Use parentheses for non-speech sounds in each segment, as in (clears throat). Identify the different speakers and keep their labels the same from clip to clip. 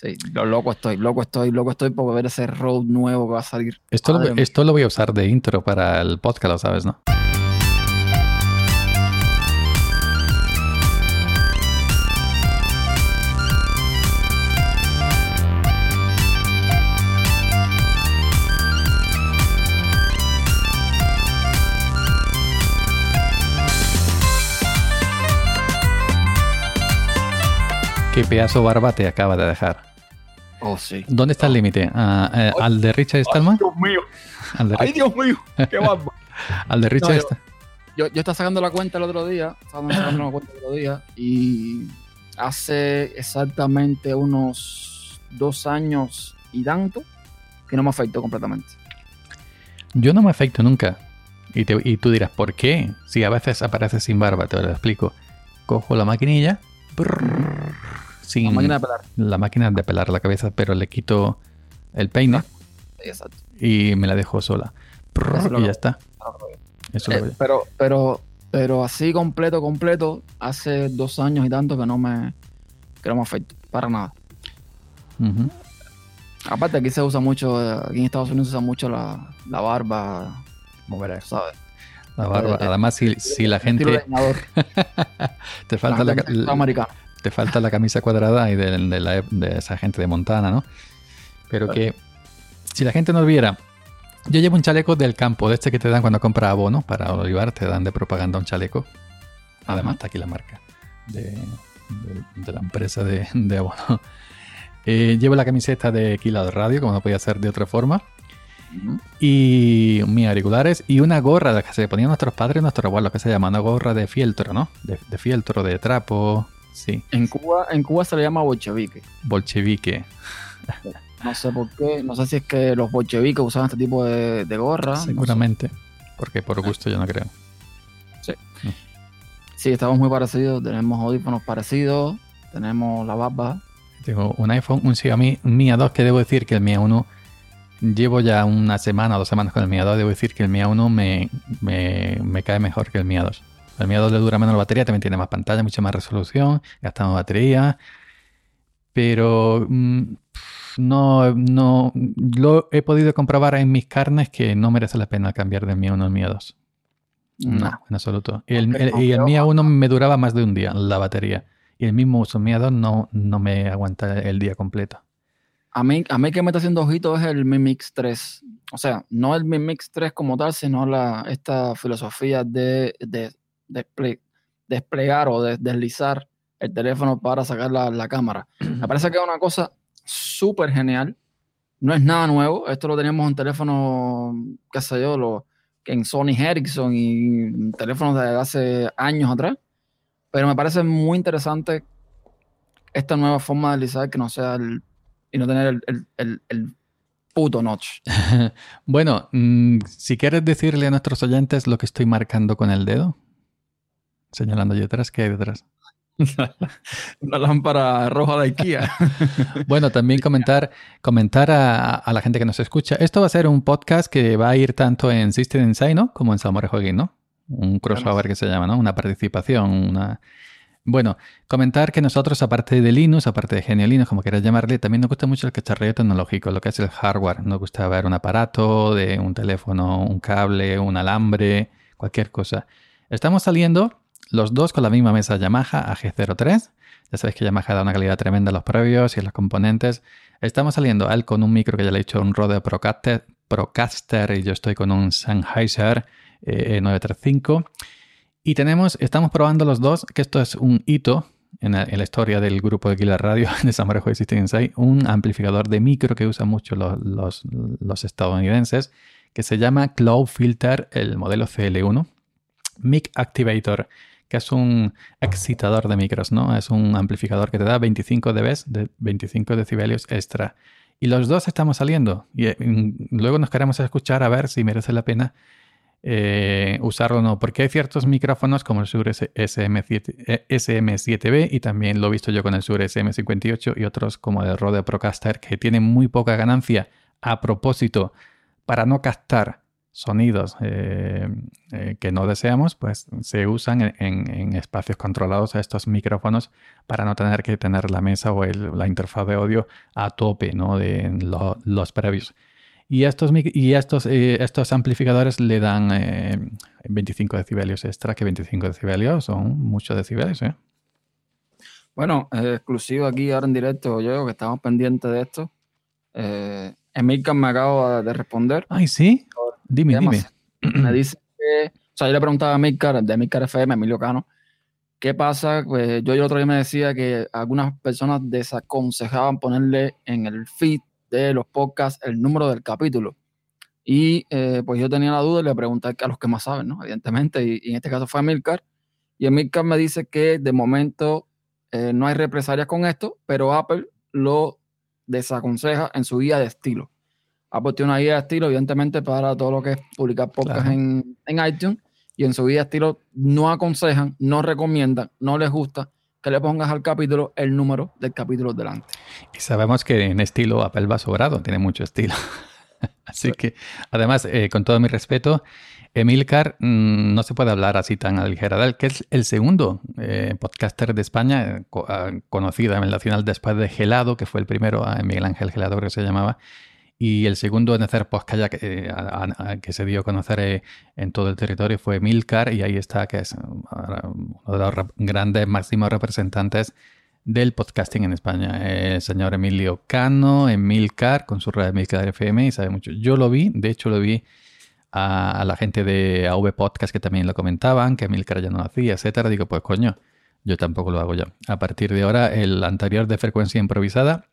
Speaker 1: Sí, lo loco estoy, loco estoy, loco estoy por ver ese road nuevo que va a salir.
Speaker 2: Esto, lo, esto lo voy a usar de intro para el podcast, lo sabes, ¿no? Qué pedazo barba te acaba de dejar.
Speaker 1: Oh, sí.
Speaker 2: ¿Dónde está el límite? Ah, eh, ¿Al de Richard Stallman?
Speaker 1: Ay, Dios mío. Ay, Dios mío. Qué (laughs) barba.
Speaker 2: ¿Al de Richard está?
Speaker 1: Yo, yo, estaba sacando la cuenta el otro día. Estaba sacando la cuenta el otro día. Y hace exactamente unos dos años y tanto que no me afectó completamente.
Speaker 2: Yo no me afecto nunca. Y, te, y tú dirás, ¿por qué? Si a veces aparece sin barba, te lo explico. Cojo la maquinilla. Brrr, sin
Speaker 1: La máquina de pelar.
Speaker 2: la máquina de pelar la cabeza, pero le quito el peine
Speaker 1: Exacto.
Speaker 2: y me la dejo sola. Prrr, y ya está. Eso
Speaker 1: Eh, pero, pero, pero así completo, completo, hace dos años y tanto que no me, que no me afecta para nada. Aparte aquí se usa mucho, aquí en Estados Unidos se usa mucho la, la barba,
Speaker 2: Como verás.
Speaker 1: ¿sabes?
Speaker 2: La barba.
Speaker 1: Eh,
Speaker 2: Además, si, si la gente (laughs) te falta la,
Speaker 1: la.
Speaker 2: Te falta la camisa cuadrada y de, de la- de esa gente de Montana, ¿no? Pero que si la gente nos viera, yo llevo un chaleco del campo, de este que te dan cuando compras abono para olivar, te dan de propaganda un chaleco. Además
Speaker 1: Ajá.
Speaker 2: está aquí la marca de, la empresa de, abono. (laughs) Eh, llevo la camiseta de Kilo Radio, como no podía ser de otra forma. Y mis auriculares y una gorra de la que se ponían nuestros padres y nuestros abuelos, que se llama una gorra de fieltro, ¿no? De, de fieltro, de trapo, sí,
Speaker 1: En Cuba, en Cuba se le llama bolchevique.
Speaker 2: bolchevique.
Speaker 1: No sé por qué, no sé si es que los bolcheviques usaban este tipo de, de gorra. no sé.
Speaker 2: Seguramente, porque por gusto yo no creo.
Speaker 1: Sí, estamos muy parecidos, tenemos audífonos parecidos, tenemos la barba.
Speaker 2: Tengo un iPhone, un Xiaomi, un Mi A2, que debo decir que el Mi A1 llevo ya una semana o dos semanas con el Mi A2, debo decir que el Mi A1 me, me, me cae mejor que el Mi A2. El Mi A2 le dura menos la batería, también tiene más pantalla, mucha más resolución, gasta más batería, pero mm, no, no lo he podido comprobar en mis carnes que no merece la pena cambiar del Mi A1 al Mi A2. No, en absoluto. Y el, el- y el
Speaker 1: ok,
Speaker 2: Mi A1 me duraba más de un día la batería. Y el mismo uso Mi A2 no, no me aguanta el día completo.
Speaker 1: A mí, a mí que me está haciendo ojito es el Mi Mix 3. O sea, no el Mi Mix 3 como tal, sino la, esta filosofía de, de, desple- desplegar o de deslizar el teléfono para sacar la, la cámara. Me parece que es una cosa súper genial. No es nada nuevo. Esto lo teníamos en teléfonos, qué sé yo, lo, en Sony Ericsson y teléfonos de hace años atrás. Pero me parece muy interesante esta nueva forma de deslizar que no sea el y no tener el, el, el, el puto notch. (laughs)
Speaker 2: Bueno, mm, si quieres decirle a nuestros oyentes lo que estoy marcando con el dedo, señalando yo detrás, ¿qué hay detrás? (laughs)
Speaker 1: Una lámpara roja de IKEA. (laughs)
Speaker 2: Bueno, también comentar, comentar a, a la gente que nos escucha. Esto va a ser un podcast que va a ir tanto en System Insight, ¿no? Como en Samore Jogging, ¿no? Un crossover que se llama, ¿no? Una participación, una... Bueno, comentar que nosotros, aparte de Linux, aparte de Genio Linux, como quieras llamarle, también nos gusta mucho el cacharreo tecnológico, lo que es el hardware. Nos gusta ver un aparato, de un teléfono, un cable, un alambre, cualquier cosa. Estamos saliendo los dos con la misma mesa Yamaha AG03. Ya sabéis que Yamaha da una calidad tremenda en los previos y en los componentes. Estamos saliendo él con un micro que ya le he dicho, un Rode Procaster, y yo estoy con un Sennheiser eh, 935. Y tenemos, estamos probando los dos, que esto es un hito en la, historia del grupo de Killer Radio (laughs) de Samarejo y System Insight, un amplificador de micro que usan mucho los, los, los estadounidenses, que se llama Cloud Filter, el modelo CL1. Mic Activator, que es un excitador de micros, ¿no? Es un amplificador que te da 25 dB, de 25 decibelios extra. Y los dos estamos saliendo. Y eh, luego nos queremos escuchar a ver si merece la pena eh, usarlo o no. Porque hay ciertos micrófonos como el Shure SM7, eh, SM7B y también lo he visto yo con el Shure SM58 y otros como el Rode Procaster que tienen muy poca ganancia a propósito para no captar sonidos eh, eh, que no deseamos, pues se usan en, espacios controlados a estos micrófonos para no tener que tener la mesa o la interfaz de audio a tope ¿no? de los previos. Y estos, y estos, eh, estos amplificadores le dan 25 decibelios extra, que 25 decibelios son muchos decibelios.
Speaker 1: Bueno, exclusivo aquí ahora en directo, yo que estamos pendientes de esto. Eh, Emilcar me acaba de responder.
Speaker 2: Ay, sí. Dime, dime. (clears throat)
Speaker 1: Me dice que, o sea, yo le preguntaba a Emilcar, de Emilcar FM, Emilio Cano, ¿qué pasa? Pues yo el otro día me decía que algunas personas desaconsejaban ponerle en el feed de los podcasts el número del capítulo. Y eh, pues yo tenía la duda y le pregunté a los que más saben, ¿no? Evidentemente, y, en este caso fue Emilcar. Y Emilcar me dice que de momento eh, no hay represalias con esto, pero Apple lo desaconseja en su guía de estilo. Tiene una guía de estilo, evidentemente, para todo lo que es publicar podcast en, iTunes. Y en su guía de estilo no aconsejan, no recomiendan, no les gusta que le pongas al capítulo el número del capítulo delante.
Speaker 2: Y sabemos que en estilo Apple va sobrado, tiene mucho estilo. (laughs) así que, además, eh, con todo mi respeto, Emilcar mm, no se puede hablar así tan a ligera de él, que es el segundo eh, podcaster de España, ah, conocido en la final después de Gelado, que fue el primero, a Miguel Ángel Gelado creo que se llamaba, y el segundo en hacer que, eh, que se dio a conocer eh, en todo el territorio fue Milcar, y ahí está, que es uno de los grandes máximos representantes del podcasting en España. El señor Emilio Cano, Emilcar, con su red Emilcar FM, y sabe mucho. Yo lo vi, de hecho lo vi a, la gente de AV Podcast que también lo comentaban, que Emilcar ya no lo hacía, etcétera. Digo, pues coño, yo tampoco lo hago ya. A partir de ahora, el anterior de frecuencia improvisada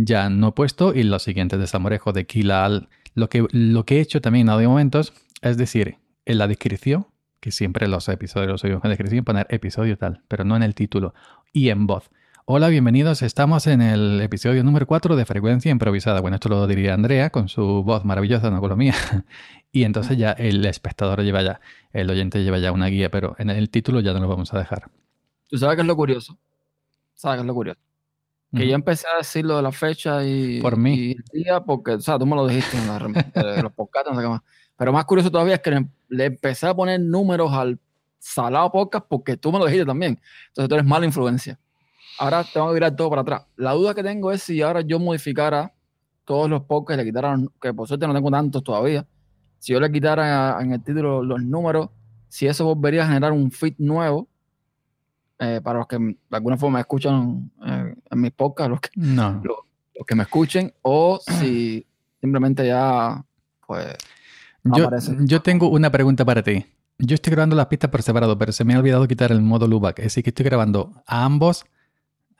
Speaker 2: ya no he puesto y los siguientes de Samorejo, de Kilal. Lo que, lo que he hecho también en audio momentos es decir, en la descripción, que siempre los episodios los oigo en la descripción, poner episodio tal, pero no en el título, y en voz. Hola, bienvenidos. Estamos en el episodio número 4 de Frecuencia Improvisada. Bueno, esto lo diría Andrea con su voz maravillosa, no con la mía. (laughs) Y entonces ya el espectador lleva ya, el oyente lleva ya una guía, pero en el título ya no lo vamos a dejar.
Speaker 1: ¿Tú sabes qué es lo curioso? ¿Sabes qué es lo curioso? Que yo empecé a decir lo de la fecha y,
Speaker 2: Por mí.
Speaker 1: el día, porque, o sea, tú me lo dijiste en los podcasts, no sé qué más. Pero más curioso todavía es que le, empecé a poner números al salado podcast porque tú me lo dijiste también. Entonces tú eres mala influencia. Ahora tengo que virar todo para atrás. La duda que tengo es si ahora yo modificara todos los podcasts, le quitara, que por suerte no tengo tantos todavía, si yo le quitara en el título los números, si eso volvería a generar un feed nuevo eh, para los que de alguna forma me escuchan eh, en mis podcasts, los que,
Speaker 2: no.
Speaker 1: los, que me escuchen, o (clears throat) si simplemente ya, pues...
Speaker 2: yo, yo tengo una pregunta para ti. Yo estoy grabando las pistas por separado, pero se me ha olvidado quitar el modo loopback. Es decir, que estoy grabando a ambos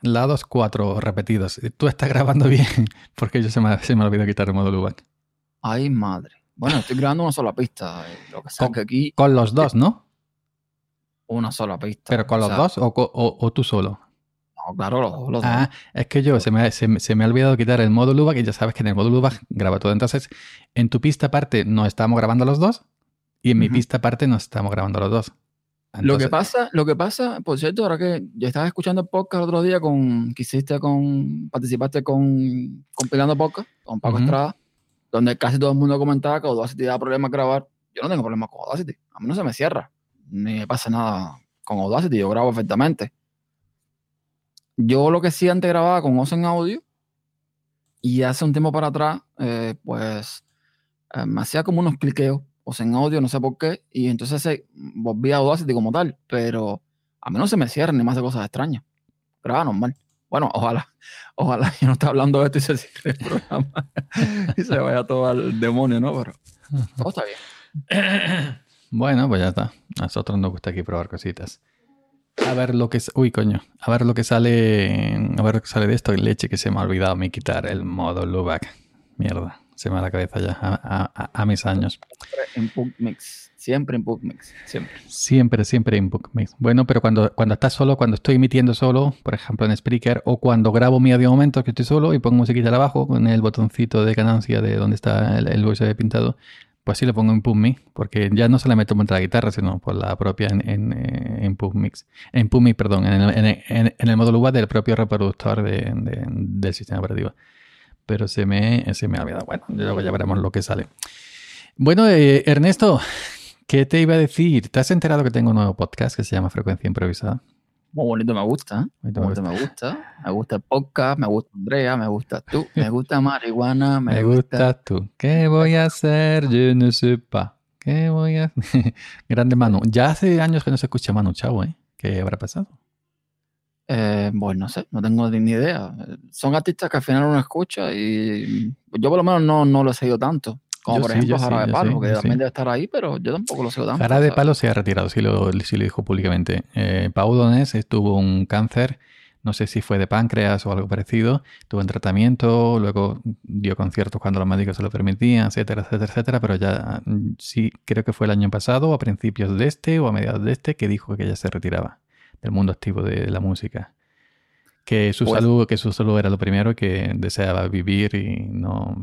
Speaker 2: lados cuatro repetidos. Tú estás grabando bien, (laughs) porque yo se me, se me ha olvidado quitar el modo loopback.
Speaker 1: Ay, madre. Bueno, estoy grabando una sola pista. Eh, lo que con, aquí,
Speaker 2: con los dos, ¿no?
Speaker 1: una sola pista.
Speaker 2: ¿Pero con los dos o, tú solo?
Speaker 1: No, claro, los dos.
Speaker 2: ah, es que yo se me, se, me, ha olvidado quitar el modo Luba, que ya sabes que en el modo Luba graba todo. Entonces, en tu pista aparte no estamos grabando los dos y en mi pista aparte no estamos grabando los dos.
Speaker 1: lo que pasa, lo que pasa, por cierto, ahora que yo estaba escuchando el podcast el otro día con, que hiciste con, participaste con compilando podcast con Paco Estrada, donde casi todo el mundo comentaba que Audacity da problemas grabar. Yo no tengo problemas con Audacity, a mí no se me cierra ni me pasa nada con Audacity, yo grabo perfectamente. Yo lo que sí antes grababa con Ozen Audio y hace un tiempo para atrás, eh, pues eh, me hacía como unos cliqueos, Ozen Audio, no sé por qué, y entonces se volvía a Audacity como tal, pero a mí no se me cierra ni más de cosas extrañas. Graba normal. Bueno, ojalá, (laughs) ojalá yo no esté hablando de esto y se cierre el programa (laughs) y se vaya todo al demonio, ¿no? Pero todo está bien. (coughs)
Speaker 2: Bueno, pues ya está. A nosotros nos gusta aquí probar cositas. A ver lo que es. Uy, coño. A ver lo que sale. A ver lo que sale de esto. Leche que se me ha olvidado me quitar el modo Lubac. Mierda. Se me va la cabeza ya. A, mis años.
Speaker 1: Siempre en Mix. Siempre en Mix. Siempre.
Speaker 2: Siempre, siempre en Mix. Bueno, pero cuando, cuando estás solo, cuando estoy emitiendo solo, por ejemplo en Spreaker, o cuando grabo mi audio momento que estoy solo y pongo musiquita abajo con el botoncito de ganancia de donde está el, el voice pintado, pues sí le pongo en PubMix, porque ya no se la meto contra la guitarra, sino por la propia en, en, eh, en PubMix. En PubMix, perdón, en el, en, en módulo web del propio reproductor de, del sistema operativo. Pero se me, se me ha olvidado. Bueno, luego ya veremos lo que sale. Bueno, eh, Ernesto, ¿qué te iba a decir? ¿Te has enterado que tengo un nuevo podcast que se llama Frecuencia Improvisada?
Speaker 1: Muy bonito, me gusta. Bonito, me gusta. Me gusta el podcast, me gusta Andrea, me gusta tú, me gusta marihuana, me,
Speaker 2: me gusta... tú. ¿Qué voy a hacer? Yo no sé pas. ¿Qué voy a (laughs) Grande Manu. Ya hace años que no se escucha Manu Chao, ¿eh? ¿Qué habrá pasado?
Speaker 1: Eh, pues no sé, no tengo ni idea. Son artistas que al final uno escucha y yo por lo menos no, no lo he seguido tanto. Como por ejemplo Jara de Palo, que también debe estar ahí, pero yo tampoco lo sé tanto.
Speaker 2: Jara de Palo se ha retirado, sí lo, sí lo dijo públicamente. Eh, Pau Donés tuvo un cáncer, no sé si fue de páncreas o algo parecido, tuvo en tratamiento, luego dio conciertos cuando los médicos se lo permitían, etcétera, etcétera, etcétera, pero ya mm, sí, creo que fue el año pasado, o a principios de este, o a mediados de este, que dijo que ya se retiraba del mundo activo de la música. Que su, pues salud, que su salud era lo primero, que deseaba vivir y no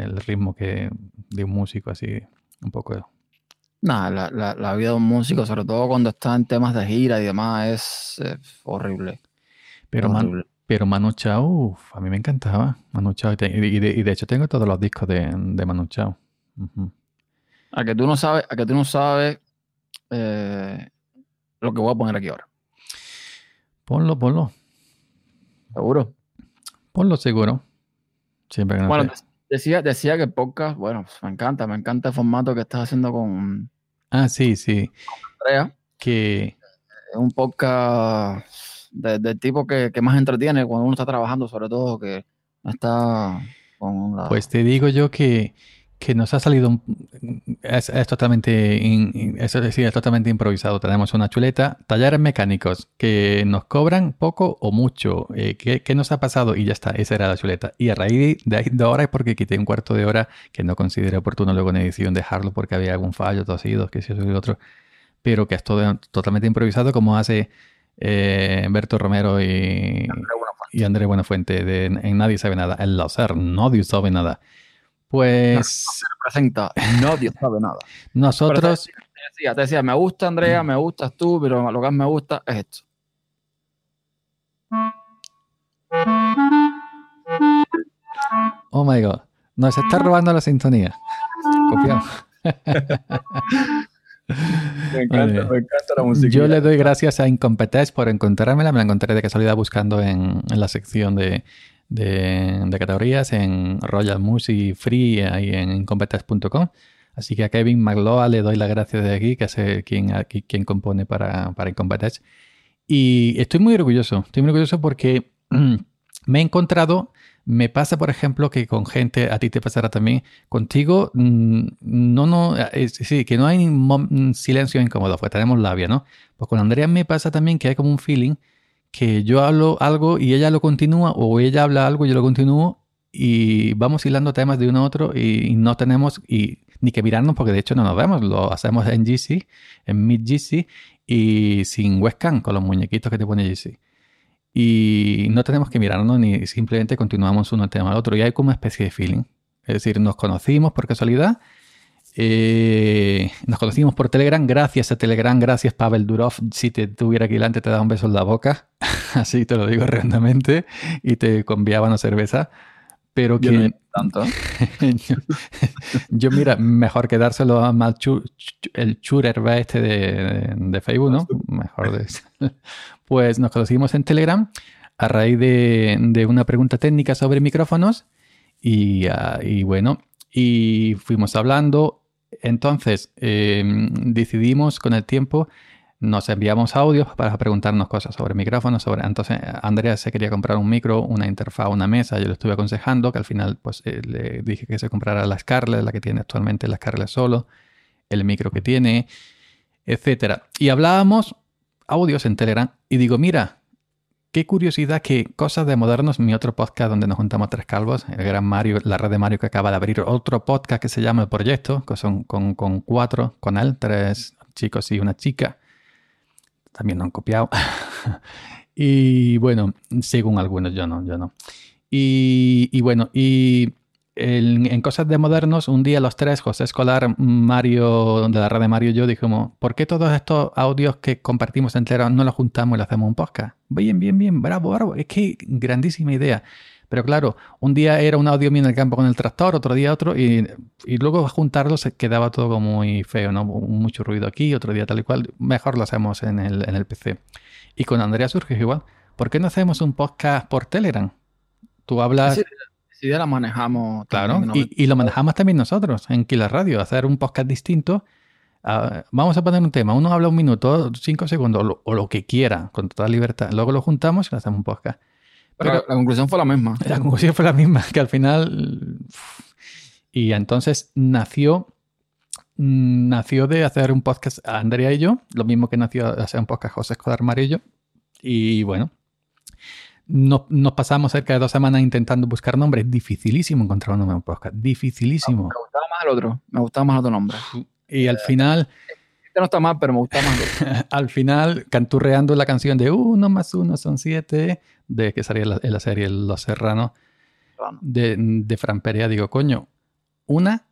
Speaker 2: el ritmo que de un músico así, un poco.
Speaker 1: Nada, la, la, vida de un músico, sobre todo cuando está en temas de gira y demás, es, horrible.
Speaker 2: Pero, pero Manu Chao, a mí me encantaba Manu Chao. Y, de, hecho tengo todos los discos de, de Manu Chao.
Speaker 1: A que tú no sabes, a que tú no sabes eh, lo que voy a poner aquí ahora.
Speaker 2: Ponlo, ponlo.
Speaker 1: ¿Seguro?
Speaker 2: Ponlo seguro. Siempre que
Speaker 1: bueno, Decía, decía que el podcast, bueno, pues, me encanta, me encanta el formato que estás haciendo con.
Speaker 2: Ah, sí, sí.
Speaker 1: Andrea.
Speaker 2: Que.
Speaker 1: Es un podcast del tipo que, más entretiene cuando uno está trabajando, sobre todo, que está con la.
Speaker 2: Pues te digo yo que que nos ha salido es, totalmente es, es totalmente improvisado. Tenemos una chuleta, talleres mecánicos que nos cobran poco o mucho. Eh, ¿qué, nos ha pasado? Y ya está, esa era la chuleta. Y a raíz de, de ahora es porque quité un cuarto de hora que no consideré oportuno luego en edición dejarlo porque había algún fallo, tosidos, que si eso y otro. Pero que es todo totalmente improvisado como hace eh, Berto Romero y, y André Buenafuente de, en Nadie sabe nada. El láser, nadie sabe nada. Pues.
Speaker 1: presenta, nadie sabe nada. (laughs)
Speaker 2: Nosotros.
Speaker 1: Te decía, te decía, me gusta Andrea, me gustas tú, pero lo que más me gusta es esto.
Speaker 2: Oh my god. Nos está robando la sintonía. Copiamos. (laughs)
Speaker 1: Me encanta, me encanta la música.
Speaker 2: Yo le doy gracias a Incompetence por encontrármela. Me la encontré de casualidad buscando en la sección de, de, categorías en Royal Music Free ahí en competence.com. Así que a Kevin McLoa le doy las gracias de aquí, que es quien, aquí, quien compone para, para Incompetence. Y estoy muy orgulloso, estoy muy orgulloso porque (clears throat) me he encontrado, me pasa por ejemplo que con gente, a ti te pasará también, contigo, mm, no, no, sí, que no hay silencio incómodo, pues tenemos labia, ¿no? Pues con Andrea me pasa también que hay como un feeling que yo hablo algo y ella lo continúa o ella habla algo y yo lo continúo y vamos hilando temas de uno a otro y no tenemos y, ni que mirarnos porque de hecho no nos vemos, lo hacemos en GC, en Mid GC y sin webcam con los muñequitos que te pone GC. Y no tenemos que mirarnos ni simplemente continuamos uno tema al otro y hay como una especie de feeling. Es decir, nos conocimos por casualidad eh, nos conocimos por Telegram. Gracias a Telegram, gracias Pavel Durov. Si te tuviera aquí delante, te da un beso en la boca. (laughs) Así te lo digo realmente. Y te conviaba una cerveza. Pero que.
Speaker 1: tanto. (laughs)
Speaker 2: yo, mira, mejor que dárselo a el Churer este de, de, Facebook, ¿no? Mejor de (laughs) Pues nos conocimos en Telegram a raíz de, de una pregunta técnica sobre micrófonos. Y, ah, y bueno, y fuimos hablando entonces, em, decidimos con el tiempo, nos enviamos audios para preguntarnos cosas sobre micrófonos. Sobre, entonces, Andrea se quería comprar un micro, una interfaz, una mesa. Yo le estuve aconsejando que al final pues, eh, le dije que se comprara la Scarlett, la que tiene actualmente la Scarlett solo, el micro que tiene, etc. Y hablábamos audios en Telegram y digo, mira, Qué curiosidad que Cosas de Modernos, mi otro podcast donde nos juntamos tres calvos, el gran Mario, la red de Mario que acaba de abrir otro podcast que se llama El Proyecto, que son con, cuatro, con él, tres chicos y una chica. También no han copiado. (laughs) y bueno, según algunos, yo no, yo no. Y, y bueno, y en Cosas de Modernos, un día los tres, José Escolar, Mario, de la red de Mario y yo, dijimos, ¿por qué todos estos audios que compartimos enteros no los juntamos y le hacemos un podcast? Bien, bien, bien, bravo, bravo. Es que grandísima idea. Pero claro, un día era un audio mío en el campo con el tractor, otro día otro, y, y luego juntarlo se quedaba todo como muy feo, ¿no? Mucho ruido aquí, otro día tal y cual. Mejor lo hacemos en el, en el PC. Y con Andrea surge igual. ¿Por qué no hacemos un podcast por Telegram? Tú hablas...
Speaker 1: la manejamos.
Speaker 2: Claro, y, lo manejamos también nosotros en Kila Radio, hacer un podcast distinto. Ah, vamos a poner un tema, uno habla un minuto, cinco segundos, o lo, que quiera, con toda libertad. Luego lo juntamos y lo hacemos un podcast.
Speaker 1: Pero, la conclusión fue la misma. (laughs)
Speaker 2: La conclusión fue la misma, que al final... Y entonces nació nació de hacer un podcast Andrea y yo, lo mismo que nació de hacer un podcast José Escobar Marillo. Y bueno, nos, pasamos cerca de dos semanas intentando buscar nombres. Dificilísimo encontrar un nombre en podcast. Dificilísimo.
Speaker 1: me gustaba más el otro. Me gustaba más el otro nombre.
Speaker 2: Y al final.
Speaker 1: Este no está mal, pero me gusta más. (laughs)
Speaker 2: al final, canturreando la canción de uno más uno son siete, de que salía en la, serie Los Serranos, de, de Fran Perea, digo, coño, una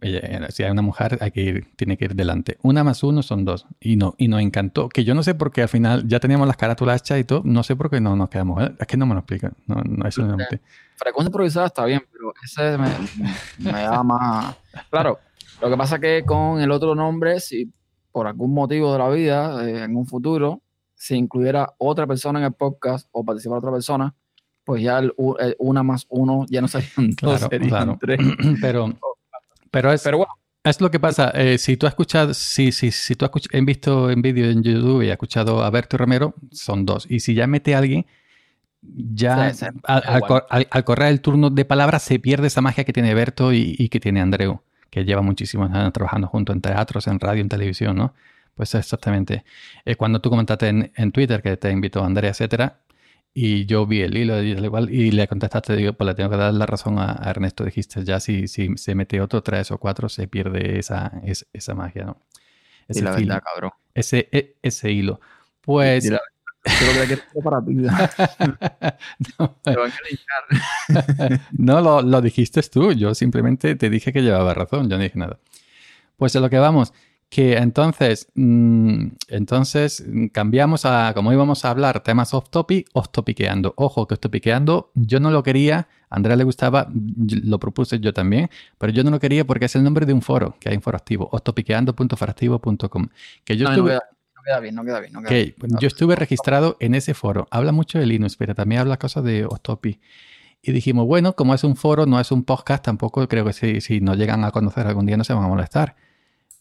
Speaker 2: si hay una mujer, hay que ir, tiene que ir delante. Una más uno son dos. Y no, y nos encantó. Que yo no sé por qué al final ya teníamos las carátulas hechas y todo. No sé por qué no nos quedamos. ¿eh? Es que no me lo explican. No, no, eso no
Speaker 1: Frecuencia improvisada está bien, pero ese me, me da más. Claro, lo que pasa que con el otro nombre, si por algún motivo de la vida, eh, en un futuro, se incluyera otra persona en el podcast o participara otra persona, pues ya el, una más uno ya no serían dos, serían tres. (clears throat)
Speaker 2: Pero pero es, bueno. es lo que pasa. Eh, si tú has escuchado, si, si, si tú has visto en vídeo en YouTube y has escuchado a Berto Romero, son dos. Y si ya mete a alguien, ya al, correr el turno de palabras se pierde esa magia que tiene Berto y, que tiene Andreu, que lleva muchísimos años trabajando junto en teatros, en radio, en televisión, ¿no? Pues exactamente. Eh, cuando tú comentaste en, en, Twitter que te invitó Andrea, etcétera, y yo vi el hilo igual y le contestaste, digo, pues le tengo que dar la razón a, Ernesto. Dijiste, ya si, si se mete otro tres o cuatro, se pierde esa, esa magia, ¿no?
Speaker 1: Ese la verdad, cabrón.
Speaker 2: Ese, e, ese hilo. Pues...
Speaker 1: para ti. (laughs)
Speaker 2: no, (laughs) no lo, lo, dijiste tú, yo simplemente te dije que llevaba razón, yo no dije nada. Pues a lo que vamos, que entonces, mm, entonces mm, cambiamos a, como íbamos a hablar, temas off topic, off topiqueando. Ojo, que off topiqueando, yo no lo quería, a Andrea le gustaba, lo propuse yo también, pero yo no lo quería porque es el nombre de un foro que hay en foro activo, offtopiqueando.foractivo.com. Que yo estuve,
Speaker 1: no, queda bien, no queda bien.
Speaker 2: yo estuve registrado en ese foro. Habla mucho de Linux, pero también habla cosas de off topic. Y dijimos, bueno, como es un foro, no es un podcast, tampoco creo que si, si nos llegan a conocer algún día no se van a molestar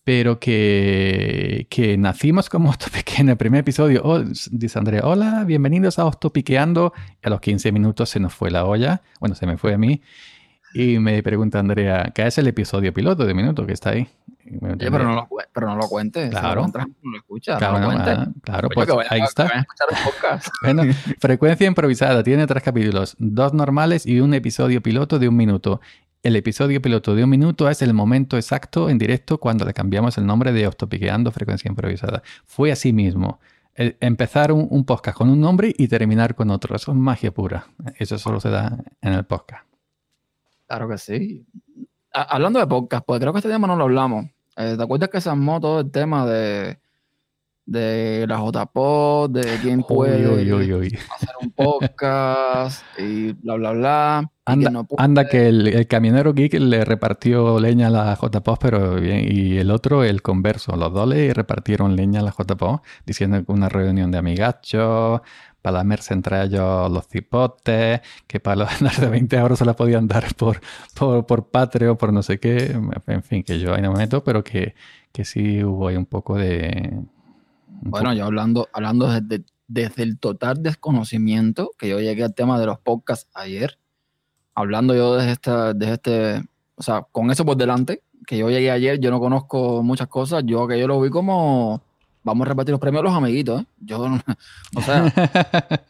Speaker 2: pero que, que nacimos como (laughs) Ostopique en el primer episodio. Oh, dice Andrea, hola, bienvenidos a Ostopiqueando. A los 15 minutos se nos fue la olla, bueno, se me fue a mí. Y me pregunta Andrea, ¿qué es el episodio piloto de minuto que está ahí?
Speaker 1: pero, no lo, pero no lo cuentes.
Speaker 2: Claro.
Speaker 1: no lo escuchas.
Speaker 2: Claro, no lo ah, claro pues ahí está. (laughs) bueno, (laughs) frecuencia improvisada. Tiene tres capítulos. Dos normales y un episodio piloto de un minuto. El episodio piloto de un minuto es el momento exacto en directo cuando le cambiamos el nombre de Octopiqueando Frecuencia Improvisada. Fue así mismo. empezar un, podcast con un nombre y terminar con otro. Eso es magia pura. Eso solo se da en el podcast.
Speaker 1: Claro que sí. hablando de podcast, pues creo que este tema no lo hablamos. Eh, ¿Te acuerdas que se armó todo el tema de de la JPod, de quién puede hacer un podcast y bla, bla, bla.
Speaker 2: Anda, que el, camionero geek le repartió leña a la JPod, pero bien, y el otro, el converso. Los dos le repartieron leña a la JPod, diciendo que una reunión de amigachos, para lamerse entre ellos los cipotes, que para los (laughs) de 20 euros se la podían dar por, por, por Patreon, por no sé qué. En fin, que yo ahí no me meto, pero que, que sí hubo ahí un poco de
Speaker 1: bueno, yo hablando, hablando desde, desde, el total desconocimiento, que yo llegué al tema de los podcasts ayer, hablando yo desde, esta, desde este, o sea, con eso por delante, que yo llegué ayer, yo no conozco muchas cosas, yo que yo lo vi como, vamos a repartir los premios a los amiguitos, ¿eh? Yo, (laughs) o sea, (laughs)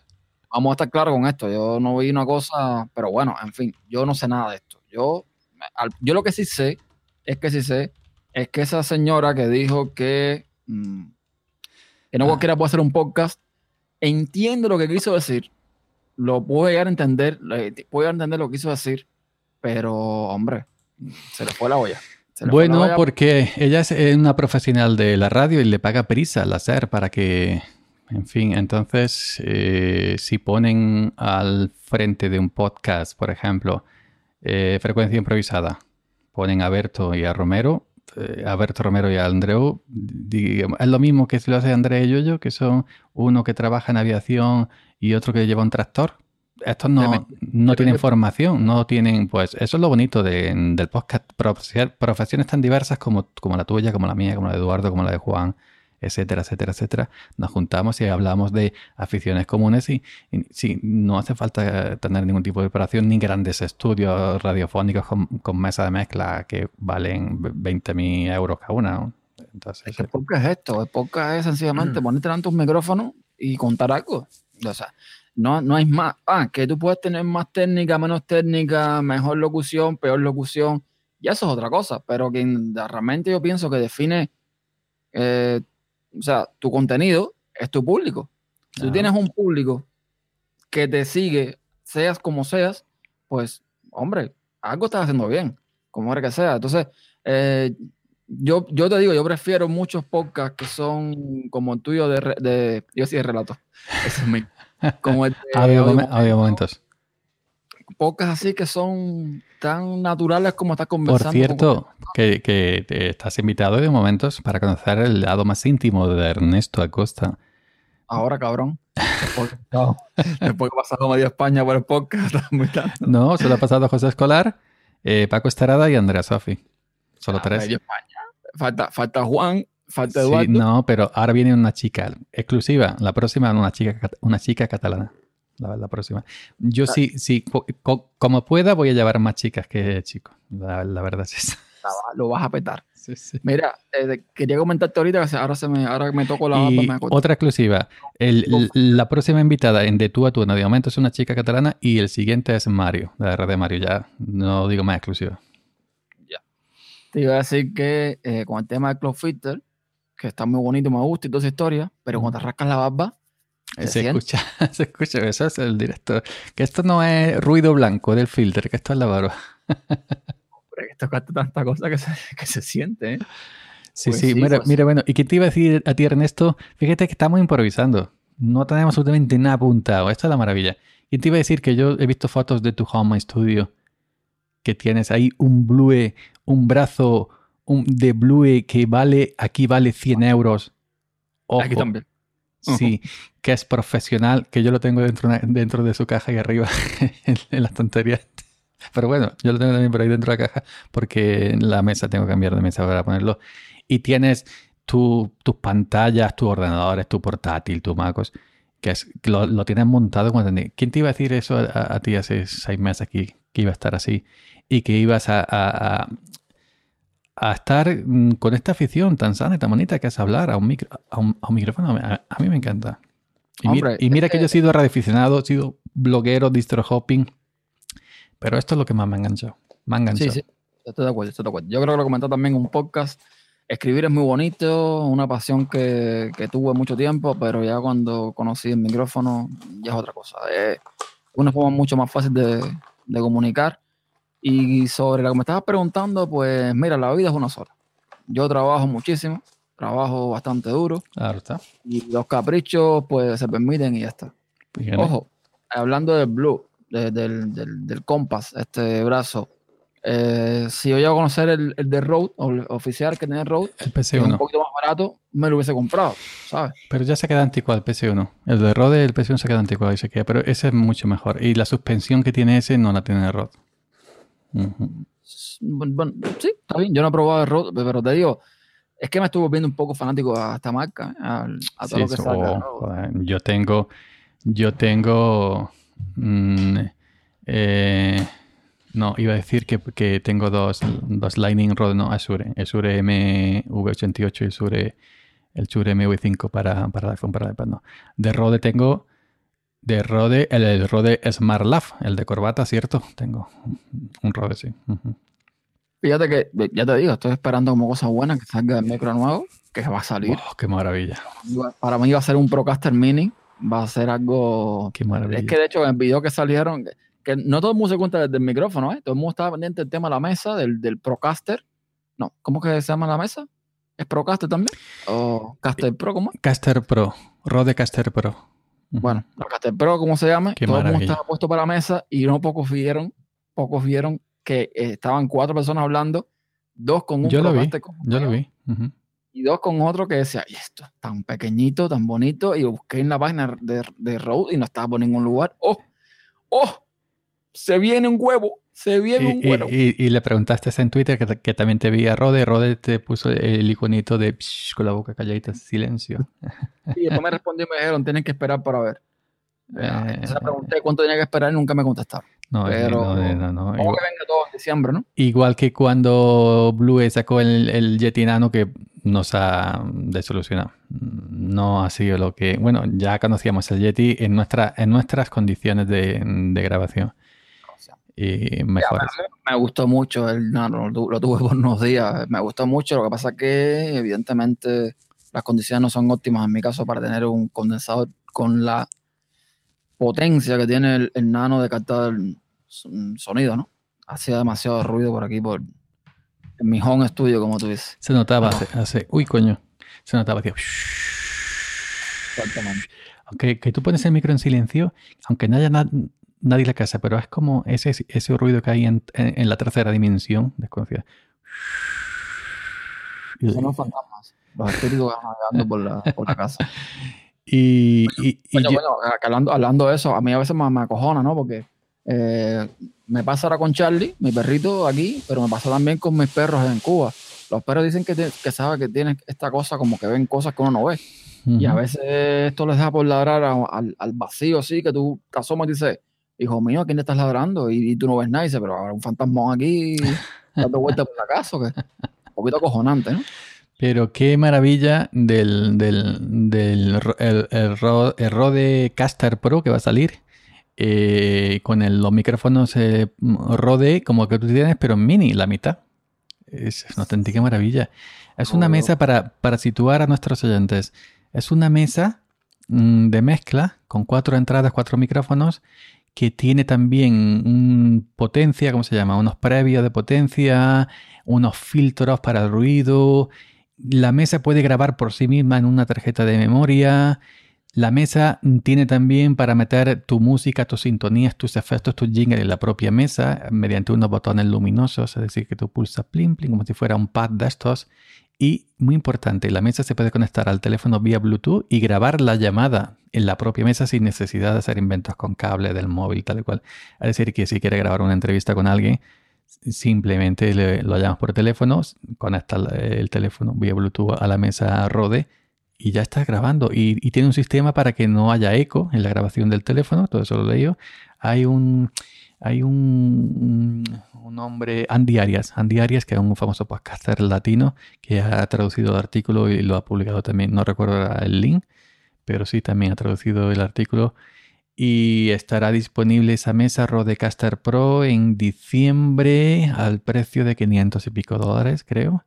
Speaker 1: vamos a estar claros con esto, yo no vi una cosa, pero bueno, en fin, yo no sé nada de esto. Yo, yo lo que sí sé, es que sí sé, es que esa señora que dijo que... Mm, que no ah. cualquiera puede hacer un podcast. Entiendo lo que quiso decir, lo puedo llegar a entender, puedo llegar a entender lo que quiso decir, pero hombre, se le fue la olla.
Speaker 2: Bueno, porque ella es una profesional de la radio y le paga prisa al hacer para que En fin, entonces, eh, si ponen al frente de un podcast, por ejemplo, eh, frecuencia improvisada, ponen a Berto y a Romero, eh, a Berto Romero y a Andreu, es lo mismo que si lo hace André y yo, que son uno que trabaja en aviación y otro que lleva un tractor. Estos no, no tienen formación, no tienen, pues eso es lo bonito del podcast, profesiones tan diversas como, como la tuya, como la mía, como la de Eduardo, como la de Juan etcétera, etcétera, etcétera, nos juntamos y hablamos de aficiones comunes y, no hace falta tener ningún tipo de preparación ni grandes estudios radiofónicos con, mesa de mezcla que valen 20.000 euros cada una.
Speaker 1: Entonces, ¿Qué podcast es esto? El podcast es sencillamente mm. ponerte delante un micrófono y contar algo. O sea, no, no hay más. Ah, que tú puedes tener más técnica, menos técnica, mejor locución, peor locución. Y eso es otra cosa. Pero que realmente yo pienso que define eh, o sea, tu contenido es tu público. Si tú tienes un público que te sigue, seas como seas, pues, hombre, algo estás haciendo bien, como era que sea. Entonces, eh, yo, yo te digo, yo prefiero muchos podcasts que son como el tuyo de, de yo sí de relato. (laughs) Eso es mío.
Speaker 2: Como el (laughs) de, audio, momentos.
Speaker 1: Podcasts así que son tan naturales como estás conversando.
Speaker 2: Por cierto, que, que estás invitado de momentos para conocer el lado más íntimo de Ernesto Acosta.
Speaker 1: Ahora, cabrón. Después (laughs) que pasado medio España por el podcast. (laughs)
Speaker 2: no, solo ha pasado José Escolar, eh, Paco Estarada y Andrea Sofi. Solo ah, tres.
Speaker 1: Falta, falta Juan, falta Eduardo. Sí,
Speaker 2: no, pero ahora viene una chica exclusiva. La próxima, una chica, una chica catalana la, próxima. Yo ah. sí, sí, como pueda voy a llevar más chicas que chicos. La, verdad es eso.
Speaker 1: Lo vas a petar. (laughs) Mira, eh, quería comentarte ahorita que ahora, se me, ahora me toco la
Speaker 2: Otra exclusiva. la próxima invitada en De tú a tú, de momento es una chica catalana y el siguiente es Mario, de la red de Mario. Ya no digo más exclusiva.
Speaker 1: Ya. Te iba a decir que eh, con el tema de Club Filter, que está muy bonito, me gusta y toda esa historia, pero cuando te rascas la barba,
Speaker 2: se, escucha, (laughs) se escucha, eso es el director. Que esto no es ruido blanco del filtro, que esto es la barba.
Speaker 1: Hombre, esto es tanta cosa que se, (laughs) que se siente. ¿eh?
Speaker 2: Sí, pues sí, mira, pues mira, bueno, ¿y qué te iba a decir a ti, Ernesto? Fíjate que estamos improvisando. No tenemos absolutamente nada apuntado. Esto es la maravilla. Y te iba a decir que yo he visto fotos de tu home studio que tienes ahí un Blue, un brazo un, de Blue que vale, aquí vale 100 euros.
Speaker 1: Aquí también.
Speaker 2: Sí, que es profesional, que yo lo tengo dentro, dentro de su caja y arriba (laughs) en, las tonterías. Pero bueno, yo lo tengo también por ahí dentro de la caja porque en la mesa tengo que cambiar de mesa para ponerlo. Y tienes tus pantallas, tus ordenadores, tu portátil, tu MacOS, que es, lo, tienes montado. Cuando ¿Quién te iba a decir eso a, ti hace seis meses aquí? Que iba a estar así y que ibas a, a estar mm, con esta afición tan sana y tan bonita que es hablar a un, micro, a un, micrófono. A, mí me encanta. Y, mira, que, yo he sido radioaficionado, he sido bloguero, distro hopping, pero esto es lo que más me enganchó. Me enganchado.
Speaker 1: Sí, sí, estoy de acuerdo, estoy de acuerdo. Yo creo que lo comenté también en un podcast. Escribir es muy bonito, una pasión que, que, tuve mucho tiempo, pero ya cuando conocí el micrófono ya es otra cosa. Es una forma mucho más fácil de, de comunicar y sobre lo que me estabas preguntando, pues mira, la vida es una sola. Yo trabajo muchísimo, trabajo bastante duro.
Speaker 2: Claro está.
Speaker 1: Y los caprichos, pues se permiten y ya está. Ojo, hablando del Blue, del, del, del Compass, este brazo, eh, si yo llego a conocer el, el de Road, oficial que tiene Road,
Speaker 2: el PC1.
Speaker 1: un poquito más barato, me lo hubiese comprado, ¿sabes?
Speaker 2: Pero ya se queda anticuado el PC1. El de Road, el PC1 se queda anticuado y se queda, pero ese es mucho mejor. Y la suspensión que tiene ese no la tiene el Road
Speaker 1: sí, está bien. Yo no he probado el Rode, pero te digo, es que me estuvo viendo un poco fanático a esta marca, a, todo lo que
Speaker 2: saca. yo tengo, yo tengo, mm, eh, no, iba a decir que, que tengo dos, dos, Lightning Rod, no, Azure, Azure MV88 y Azure, el Shure MV5 para, para la iPhone, para iPad, no. De Rode tengo de Rode, el, Rode Smart el de corbata, ¿cierto? Tengo un Rode, sí.
Speaker 1: Fíjate que, ya te digo, estoy esperando como cosa buena que salga el micro nuevo, que va a salir.
Speaker 2: Oh, ¡Qué maravilla!
Speaker 1: Para mí va a ser un Procaster Mini, va a ser algo...
Speaker 2: ¡Qué maravilla!
Speaker 1: Es que de hecho en el video que salieron, que no todo el mundo se cuenta del micrófono, ¿eh? Todo el mundo estaba pendiente del tema de la mesa, del, del Procaster. No, ¿cómo que se llama la mesa? ¿Es Procaster también? ¿O Caster Pro? ¿Cómo?
Speaker 2: Caster Pro. Rode Caster Pro.
Speaker 1: Bueno, la Caster Pro, como se llame, todo el mundo estaba puesto para la mesa y no pocos vieron, pocos vieron que estaban cuatro personas hablando, dos con un
Speaker 2: Yo lo vi, yo lo vi.
Speaker 1: Y dos con otro que decía, y esto, tan pequeñito, tan bonito, y busqué en la página de, de Road y no estaba por ningún lugar. ¡Oh! ¡Oh! Se viene un huevo se viene un huevo.
Speaker 2: Y, le preguntaste en Twitter que, también te vi a Rode. Rode te puso el iconito de con la boca calladita, silencio.
Speaker 1: Y después me respondió y me dijeron, tienen que esperar para ver. Eh, le pregunté cuánto tenía que esperar y nunca me contestaron. No, pero no, no, que venga todo en diciembre, ¿no?
Speaker 2: Igual que cuando Blue sacó el, el Yeti Nano que nos ha desolucionado. No ha sido lo que... Bueno, ya conocíamos el Yeti en, nuestra, en nuestras condiciones de, de grabación y mejor.
Speaker 1: me gustó mucho el Nano, lo, tuve por unos días, me gustó mucho, lo que pasa es que evidentemente las condiciones no son óptimas en mi caso para tener un condensador con la potencia que tiene el, Nano de captar sonido, ¿no? Hacía demasiado ruido por aquí, por en mi home studio, como tú dices.
Speaker 2: Se notaba hace, uy coño, se notaba que... Aunque que tú pones el micro en silencio, aunque no haya nada nadie la casa, pero es como ese, ese ruido que hay en, la tercera dimensión desconocida.
Speaker 1: Son los fantasmas, los espíritus andando por la, por la casa. (laughs)
Speaker 2: y,
Speaker 1: bueno, bueno hablando, de eso, a mí a veces me, me acojona, ¿no? Porque eh, me pasa ahora con Charlie, mi perrito aquí, pero me pasa también con mis perros en Cuba. Los perros dicen que, que saben que tienen esta cosa como que ven cosas que uno no ve. Y a veces esto les da por ladrar al, al, vacío, así, que tú te asomas y dices, hijo mío, ¿a quién le estás ladrando? Y, tú no ves nada, y dice, pero ahora un fantasmón aquí dando vueltas por la casa, que un poquito acojonante, ¿no?
Speaker 2: Pero qué maravilla del, del, del el, el, Rode Caster Pro que va a salir. Eh, con el, los micrófonos eh, Rode como que tú tienes, pero mini, la mitad. Es una auténtica maravilla. Es una mesa para, para situar a nuestros oyentes. Es una mesa mm, de mezcla con cuatro entradas, cuatro micrófonos que tiene también potencia, ¿cómo se llama? Unos previos de potencia, unos filtros para el ruido. La mesa puede grabar por sí misma en una tarjeta de memoria. La mesa tiene también para meter tu música, tus sintonías, tus efectos, tus jingles en la propia mesa mediante unos botones luminosos, es decir, que tú pulsas plim plim como si fuera un pad de estos y muy importante, la mesa se puede conectar al teléfono vía Bluetooth y grabar la llamada en la propia mesa sin necesidad de hacer inventos con cable del móvil, tal y cual. Es decir, que si quiere grabar una entrevista con alguien, simplemente lo llamas por teléfono, conecta el teléfono vía Bluetooth a la mesa Rode y ya está grabando. Y, y, tiene un sistema para que no haya eco en la grabación del teléfono, todo eso lo leí. Hay un hay un, un, hombre, Andy Arias, Andy Arias, que es un famoso podcaster latino, que ha traducido el artículo y lo ha publicado también, no recuerdo el link, pero sí también ha traducido el artículo. Y estará disponible esa mesa Rodecaster Pro en diciembre al precio de 500 y pico dólares, creo.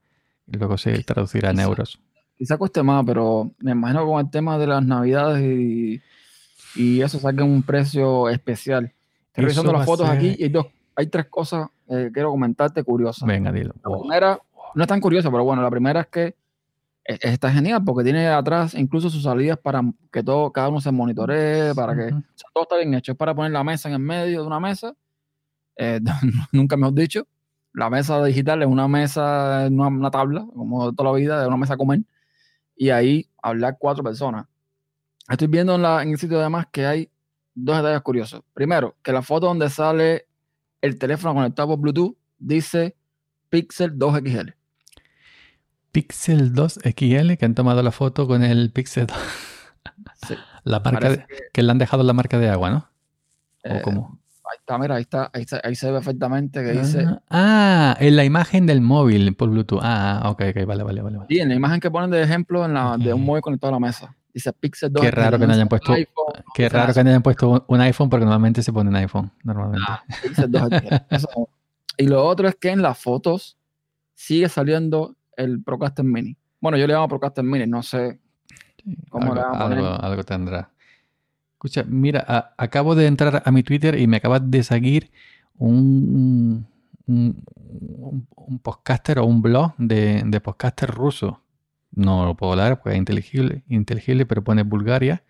Speaker 2: Y luego se traducirá en euros.
Speaker 1: Quizá cueste más, pero me imagino con el tema de las navidades y, y eso saque un precio especial. Estoy revisando las fotos aquí y hay, dos, hay tres cosas que quiero comentarte curiosas.
Speaker 2: Venga, dilo.
Speaker 1: La primera, no es tan curiosa, pero bueno, la primera es que está genial porque tiene atrás incluso sus salidas para que todo, cada uno se monitoree, para que todo está bien hecho. Es para poner la mesa en el medio de una mesa. Eh, (laughs) nunca me has dicho. La mesa digital es una mesa, una, una tabla, como toda la vida, de una mesa a comer. Y ahí hablar cuatro personas. Estoy viendo en, la, en el sitio además que hay dos detalles curiosos. Primero, que la foto donde sale el teléfono conectado por Bluetooth dice Pixel 2 XL.
Speaker 2: Pixel 2 XL, que han tomado la foto con el Pixel 2. Sí. (laughs) La marca que... le han dejado la marca de agua, ¿no? ¿O
Speaker 1: eh, cómo? Ahí está, mira, ahí está, ahí, se ve perfectamente que dice.
Speaker 2: Ah, en la imagen del móvil por Bluetooth. Ah, ok, ok, vale, vale, vale.
Speaker 1: Sí, en la imagen que ponen de ejemplo en la, de un móvil conectado a la mesa. Dice Pixel 2.
Speaker 2: Qué raro que no hayan puesto, qué raro que no hayan puesto un iPhone porque normalmente se pone un iPhone. Normalmente. Ah, Pixel 2 (laughs)
Speaker 1: y lo otro es que en las fotos sigue saliendo el Procaster Mini. Bueno, yo le llamo Procaster Mini, no sé cómo
Speaker 2: algo, le algo, algo, tendrá. Escucha, mira, acabo de entrar a mi Twitter y me acabas de seguir un, un, un, podcaster o un blog de, de podcaster ruso no lo puedo leer porque es inteligible, inteligible, pero pone Bulgaria,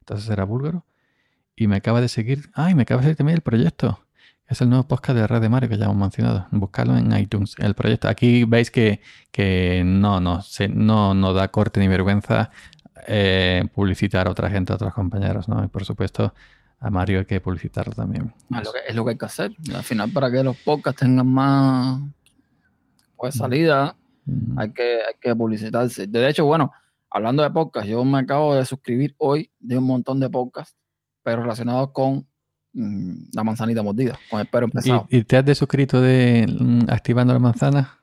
Speaker 2: entonces era búlgaro. Y me acaba de seguir, ay, me acaba de seguir también el proyecto. Es el nuevo podcast de Red de Mario que ya hemos mencionado. Buscarlo en iTunes, el proyecto. Aquí veis que, que no, no, se, no, no da corte ni vergüenza eh, publicitar a otra gente, a otros compañeros, ¿no? Y por supuesto, a Mario hay que publicitarlo también.
Speaker 1: Ah, es lo que hay que hacer. Al final, para que los podcasts tengan más pues, salida, hay, que, hay que publicitarse. De hecho, bueno, hablando de podcasts, yo me acabo de suscribir hoy de un montón de podcasts, pero relacionados con mm, la manzanita mordida, con el perro empezado.
Speaker 2: ¿Y, te has desuscrito de mm, activando la manzana?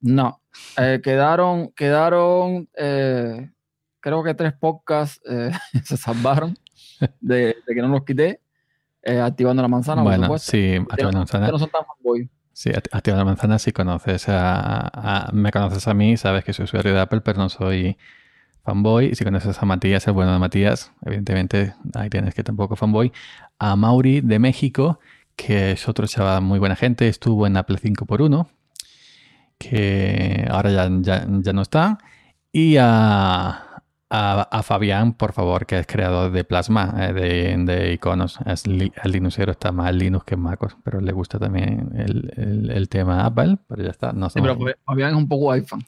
Speaker 1: No, eh, quedaron, quedaron, eh, creo que tres podcasts eh, (laughs) se salvaron (laughs) de, que no los quité. activando la manzana,
Speaker 2: bueno, Sí, activando la manzana.
Speaker 1: no son tan fanboy.
Speaker 2: Sí, activa la manzana si conoces a, me conoces a mí, sabes que soy usuario de Apple, pero no soy fanboy. Si conoces a Matías, el bueno de Matías, evidentemente ahí tienes que tampoco fanboy. A Mauri de México, que es otro chaval muy buena gente, estuvo en Apple 5x1, que ahora ya, ya, ya no está. Y a, a, Fabián, por favor, que es creador de Plasma, eh, de, iconos. Es el Linuxero está más Linux que MacOS, pero le gusta también el, tema Apple, pero ya está.
Speaker 1: No sí, pero Fabián es un poco iPhone.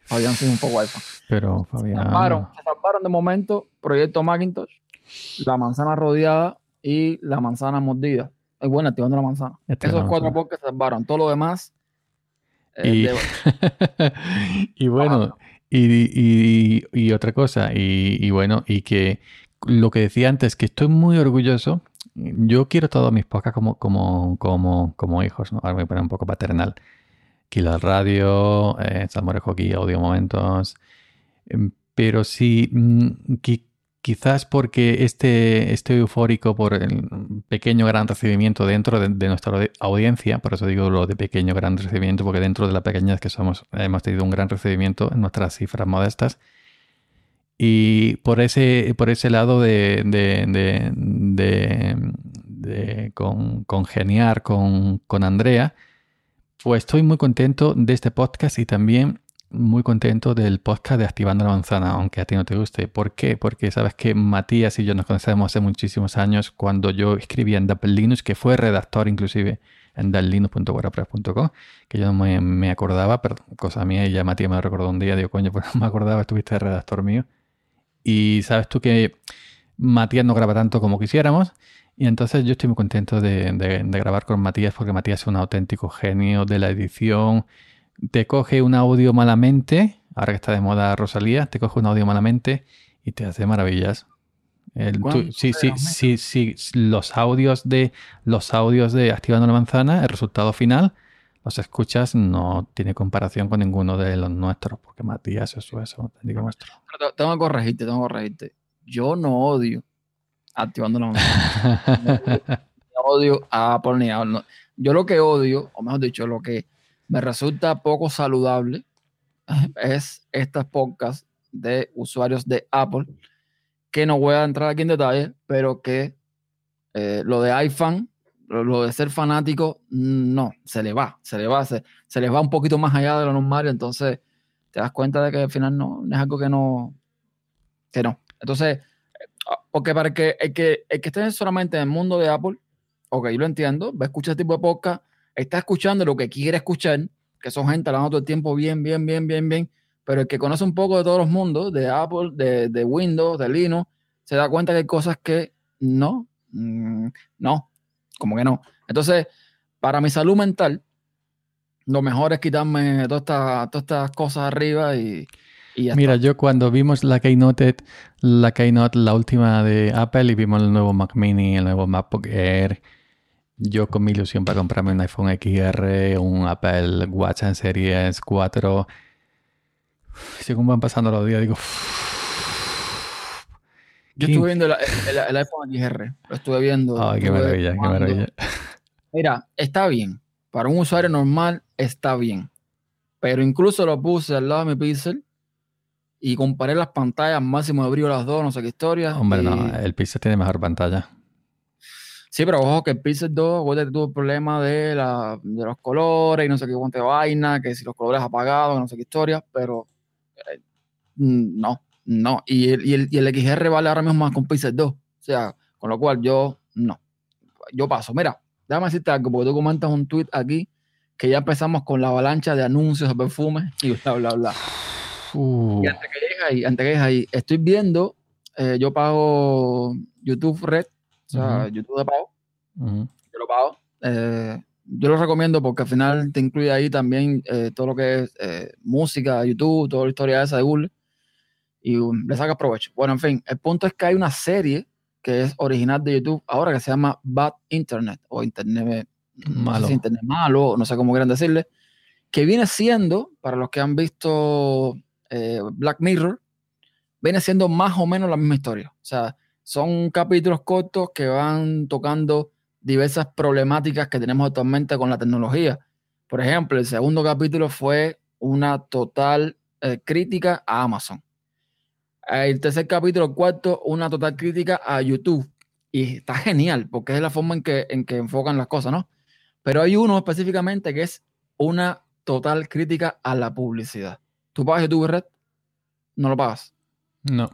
Speaker 1: Fabián sí es un poco iPhone.
Speaker 2: Pero Fabián...
Speaker 1: Se salvaron, de momento Proyecto Macintosh, la manzana rodeada y la manzana mordida. Es buena activando la manzana. Esos cuatro pocos se salvaron. Todo lo demás...
Speaker 2: Eh, y, (laughs) y bueno... Y, y, otra cosa, y, bueno, y que lo que decía antes, que estoy muy orgulloso. Yo quiero todos mis podcasts como, como, como, como hijos, ¿no? Ahora me voy un poco paternal. Kila Radio, eh, Salmorejo aquí, Audio Momentos. Em, pero sí, mm, Quizás porque este, este eufórico por el pequeño gran recibimiento dentro de, nuestra audiencia, por eso digo lo de pequeño gran recibimiento, porque dentro de la pequeñez que somos hemos tenido un gran recibimiento en nuestras cifras modestas. Y por ese, por ese lado de, con, congeniar con, con Andrea, pues estoy muy contento de este podcast y también muy contento del podcast de Activando la Manzana, aunque a ti no te guste. ¿Por qué? Porque sabes que Matías y yo nos conocemos hace muchísimos años cuando yo escribía en Dapple Linux, que fue redactor inclusive en dallinux.wordpress.com, que yo no me, acordaba, pero cosa mía, y ya Matías me recordó un día, digo, coño, pues (laughs) no me acordaba, estuviste redactor mío. Y sabes tú que Matías no graba tanto como quisiéramos, y entonces yo estoy muy contento de grabar con Matías, porque Matías es un auténtico genio de la edición, te coge un audio malamente, ahora que está de moda Rosalía, te coge un audio malamente y te hace maravillas. sí, sí, sí, sí, los audios de los audios de Activando la Manzana, el resultado final, los escuchas, no tiene comparación con ninguno de los nuestros, porque Matías es eso, digo nuestro.
Speaker 1: tengo que corregirte, tengo que corregirte. Yo no odio Activando la Manzana. (laughs) no, odio a Apple Yo lo que odio, o mejor dicho, lo que me resulta poco saludable (laughs) es estas podcasts de usuarios de Apple, que no voy a entrar aquí en detalle, pero que eh, lo de iPhone, lo, de ser fanático, no, se le va, se le va, se, se les va un poquito más allá de lo normal, entonces te das cuenta de que al final no, es algo que no, que no. Entonces, eh, porque para que el que, el que solamente en el mundo de Apple, ok, lo entiendo, va a escuchar este tipo de podcast, está escuchando lo que quiere escuchar, que son gente hablando todo el tiempo bien, bien, bien, bien, bien, pero el que conoce un poco de todos los mundos, de Apple, de, Windows, de Linux, se da cuenta que hay cosas que no, mm, no, como que no. Entonces, para mi salud mental, lo mejor es quitarme todas estas, todas estas cosas arriba y,
Speaker 2: Mira, yo cuando vimos la Keynote, la Keynote, la última de Apple y vimos el nuevo Mac Mini, el nuevo MacBook Air, yo con mi ilusión para comprarme un iPhone XR, un Apple Watch en Series 4. Según van pasando los días, digo.
Speaker 1: Yo estuve viendo el, iPhone XR. Lo estuve viendo.
Speaker 2: Ay, qué maravilla, qué maravilla.
Speaker 1: Mira, está bien. Para un usuario normal, está bien. Pero incluso lo puse al lado de mi Pixel y comparé las pantallas máximo de brillo las dos, no sé qué historia.
Speaker 2: Hombre, no, el Pixel tiene mejor pantalla.
Speaker 1: Sí, pero ojo que el Pixel 2, acuérdate tuvo el problema de, la, de los colores y no sé qué cuánta vaina, que si los colores apagados, no sé qué historia, pero mm, no, no. Y el, y el, y el XR vale ahora mismo más con Pixel 2. O sea, con lo cual yo no. Yo paso. Mira, déjame decirte algo, porque tú comentas un tweet aquí que ya empezamos con la avalancha de anuncios de perfumes y bla, bla, bla. Y antes que llegues ahí, antes que llegues ahí, estoy viendo, eh, yo pago YouTube Red, o sea, YouTube de pago. Yo lo pago. Eh, yo lo recomiendo porque al final te incluye ahí también eh, todo lo que es música, YouTube, toda la historia esa de Google y um, le sacas provecho. Bueno, en fin, el punto es que hay una serie que es original de YouTube ahora que se llama Bad Internet o Internet malo, no sé, internet malo no sé cómo quieran decirle, que viene siendo, para los que han visto eh, Black Mirror, viene siendo más o menos la misma historia. O sea, son capítulos cortos que van tocando diversas problemáticas que tenemos actualmente con la tecnología. Por ejemplo, el segundo capítulo fue una total eh, crítica a Amazon. El tercer capítulo, el cuarto, una total crítica a YouTube. Y está genial, porque es la forma en que, en que enfocan las cosas, ¿no? Pero hay uno específicamente que es una total crítica a la publicidad. ¿Tú pagas YouTube Red? ¿No lo pagas?
Speaker 2: No.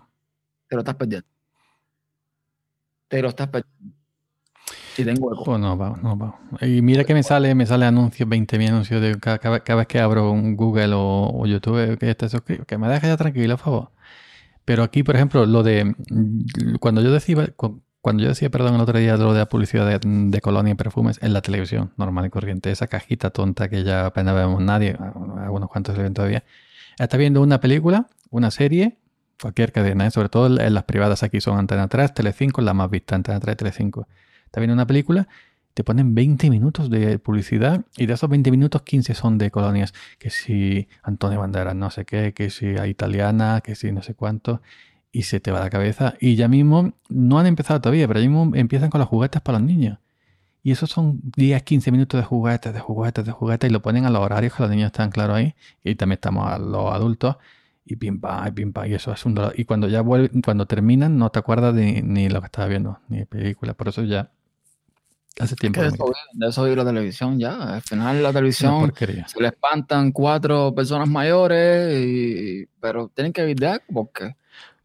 Speaker 1: Te lo estás perdiendo. Te lo estás perdiendo. Si tengo eco.
Speaker 2: Pues no, va, no, va. Y mira que me sale, me sale anuncios, 20.000 anuncios de cada, vez que abro un Google o, YouTube que está suscrito. Que me deje ya tranquilo, por favor. Pero aquí, por ejemplo, lo de cuando yo decía, cuando yo decía, perdón, el otro día lo de la publicidad de, colonia y perfumes en la televisión, normal y corriente, esa cajita tonta que ya apenas vemos nadie, algunos cuantos se ven todavía, está viendo una película, una serie, cualquier cadena, ¿eh? sobre todo en las privadas aquí son Antena 3, Telecinco, la más vista, Antena 3, Telecinco. Está viendo una película te ponen 20 minutos de publicidad y de esos 20 minutos 15 son de colonias. Que si Antonio Banderas no sé qué, que si a italiana, que si no sé cuánto. Y se te va la cabeza. Y ya mismo, no han empezado todavía, pero ya mismo empiezan con los juguetes para los niños. Y esos son 10, 15 minutos de juguetes, de juguetes, de juguetes. Y lo ponen a los horarios que los niños están claro ahí. Y también estamos a los adultos. Y pim pam, y pim pam. Y eso es un dolor. Y cuando ya vuelven, cuando terminan, no te acuerdas de, ni lo que estabas viendo, ni de película. Por eso ya Hace tiempo.
Speaker 1: de, eso, de la televisión ya. Al final la televisión se le espantan cuatro personas mayores, pero tienen que evitar porque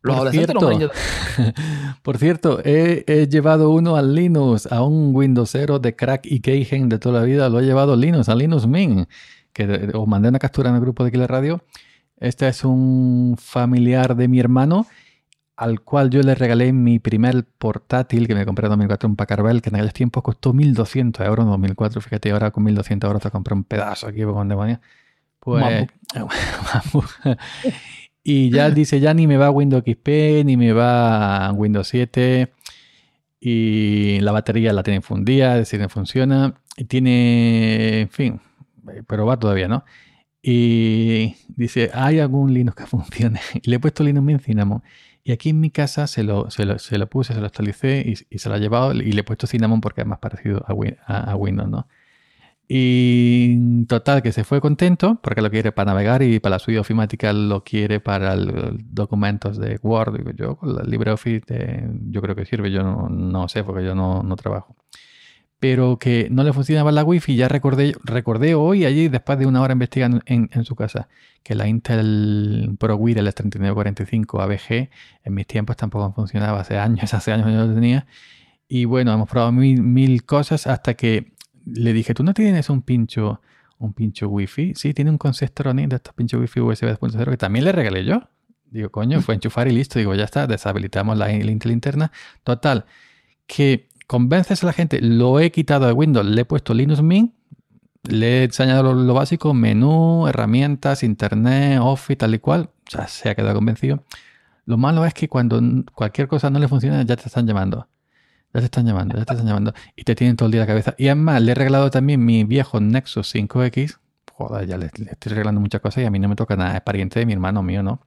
Speaker 2: los por cierto, (laughs) por cierto, he, llevado uno al Linux, a un Windows 0 de crack y Keygen de toda la vida. Lo he llevado Linux, a Linux Mint, que os mandé una captura en el grupo de Killer Radio. Este es un familiar de mi hermano al cual yo le regalé mi primer portátil que me compré en 2004, un Packard que en aquellos tiempos costó 1.200 euros en 2004. Fíjate, ahora con 1.200 euros te compré un pedazo aquí con demonios. Pues, (laughs) y ya dice, ya ni me va Windows XP, ni me va Windows 7. Y la batería la tiene fundida, es decir, no funciona. Y tiene, en fin, pero va todavía, ¿no? Y dice, ¿hay algún Linux que (laughs) funcione? Y le he puesto Linux Mint Cinnamon. Y aquí en mi casa se lo, se lo, se lo puse, se lo actualicé y, se lo he llevado y le he puesto Cinnamon porque es más parecido a, Windows, ¿no? Y total, que se fue contento porque lo quiere para navegar y para la suite ofimática lo quiere para documentos de Word. Digo, yo con LibreOffice eh, yo creo que sirve, yo no, no sé porque yo no, no trabajo pero que no le funcionaba la wifi. Ya recordé, recordé hoy, allí, después de una hora investigando en, su casa, que la Intel Pro Wireless 3945 ABG en mis tiempos tampoco funcionaba. Hace años, (laughs) hace años yo lo tenía. Y bueno, hemos probado mil, mil cosas hasta que le dije, ¿tú no tienes un pincho, un pincho wifi? Sí, tiene un Concestronic de estos pinchos wifi USB 2.0 que también le regalé yo. Digo, coño, fue (laughs) enchufar y listo. Digo, ya está, deshabilitamos la Intel interna. Total, que convences a la gente, lo he quitado de Windows, le he puesto Linux Mint, le he enseñado lo, básico, menú, herramientas, internet, Office, tal y cual, sea, se ha quedado convencido. Lo malo es que cuando cualquier cosa no le funciona, ya te están llamando. Ya te están llamando, ya te están llamando. Y te tienen todo el día la cabeza. Y además, le he regalado también mi viejo Nexus 5X. Joder, ya le, estoy regalando muchas cosas y a mí no me toca nada. Es pariente de mi hermano mío, ¿no?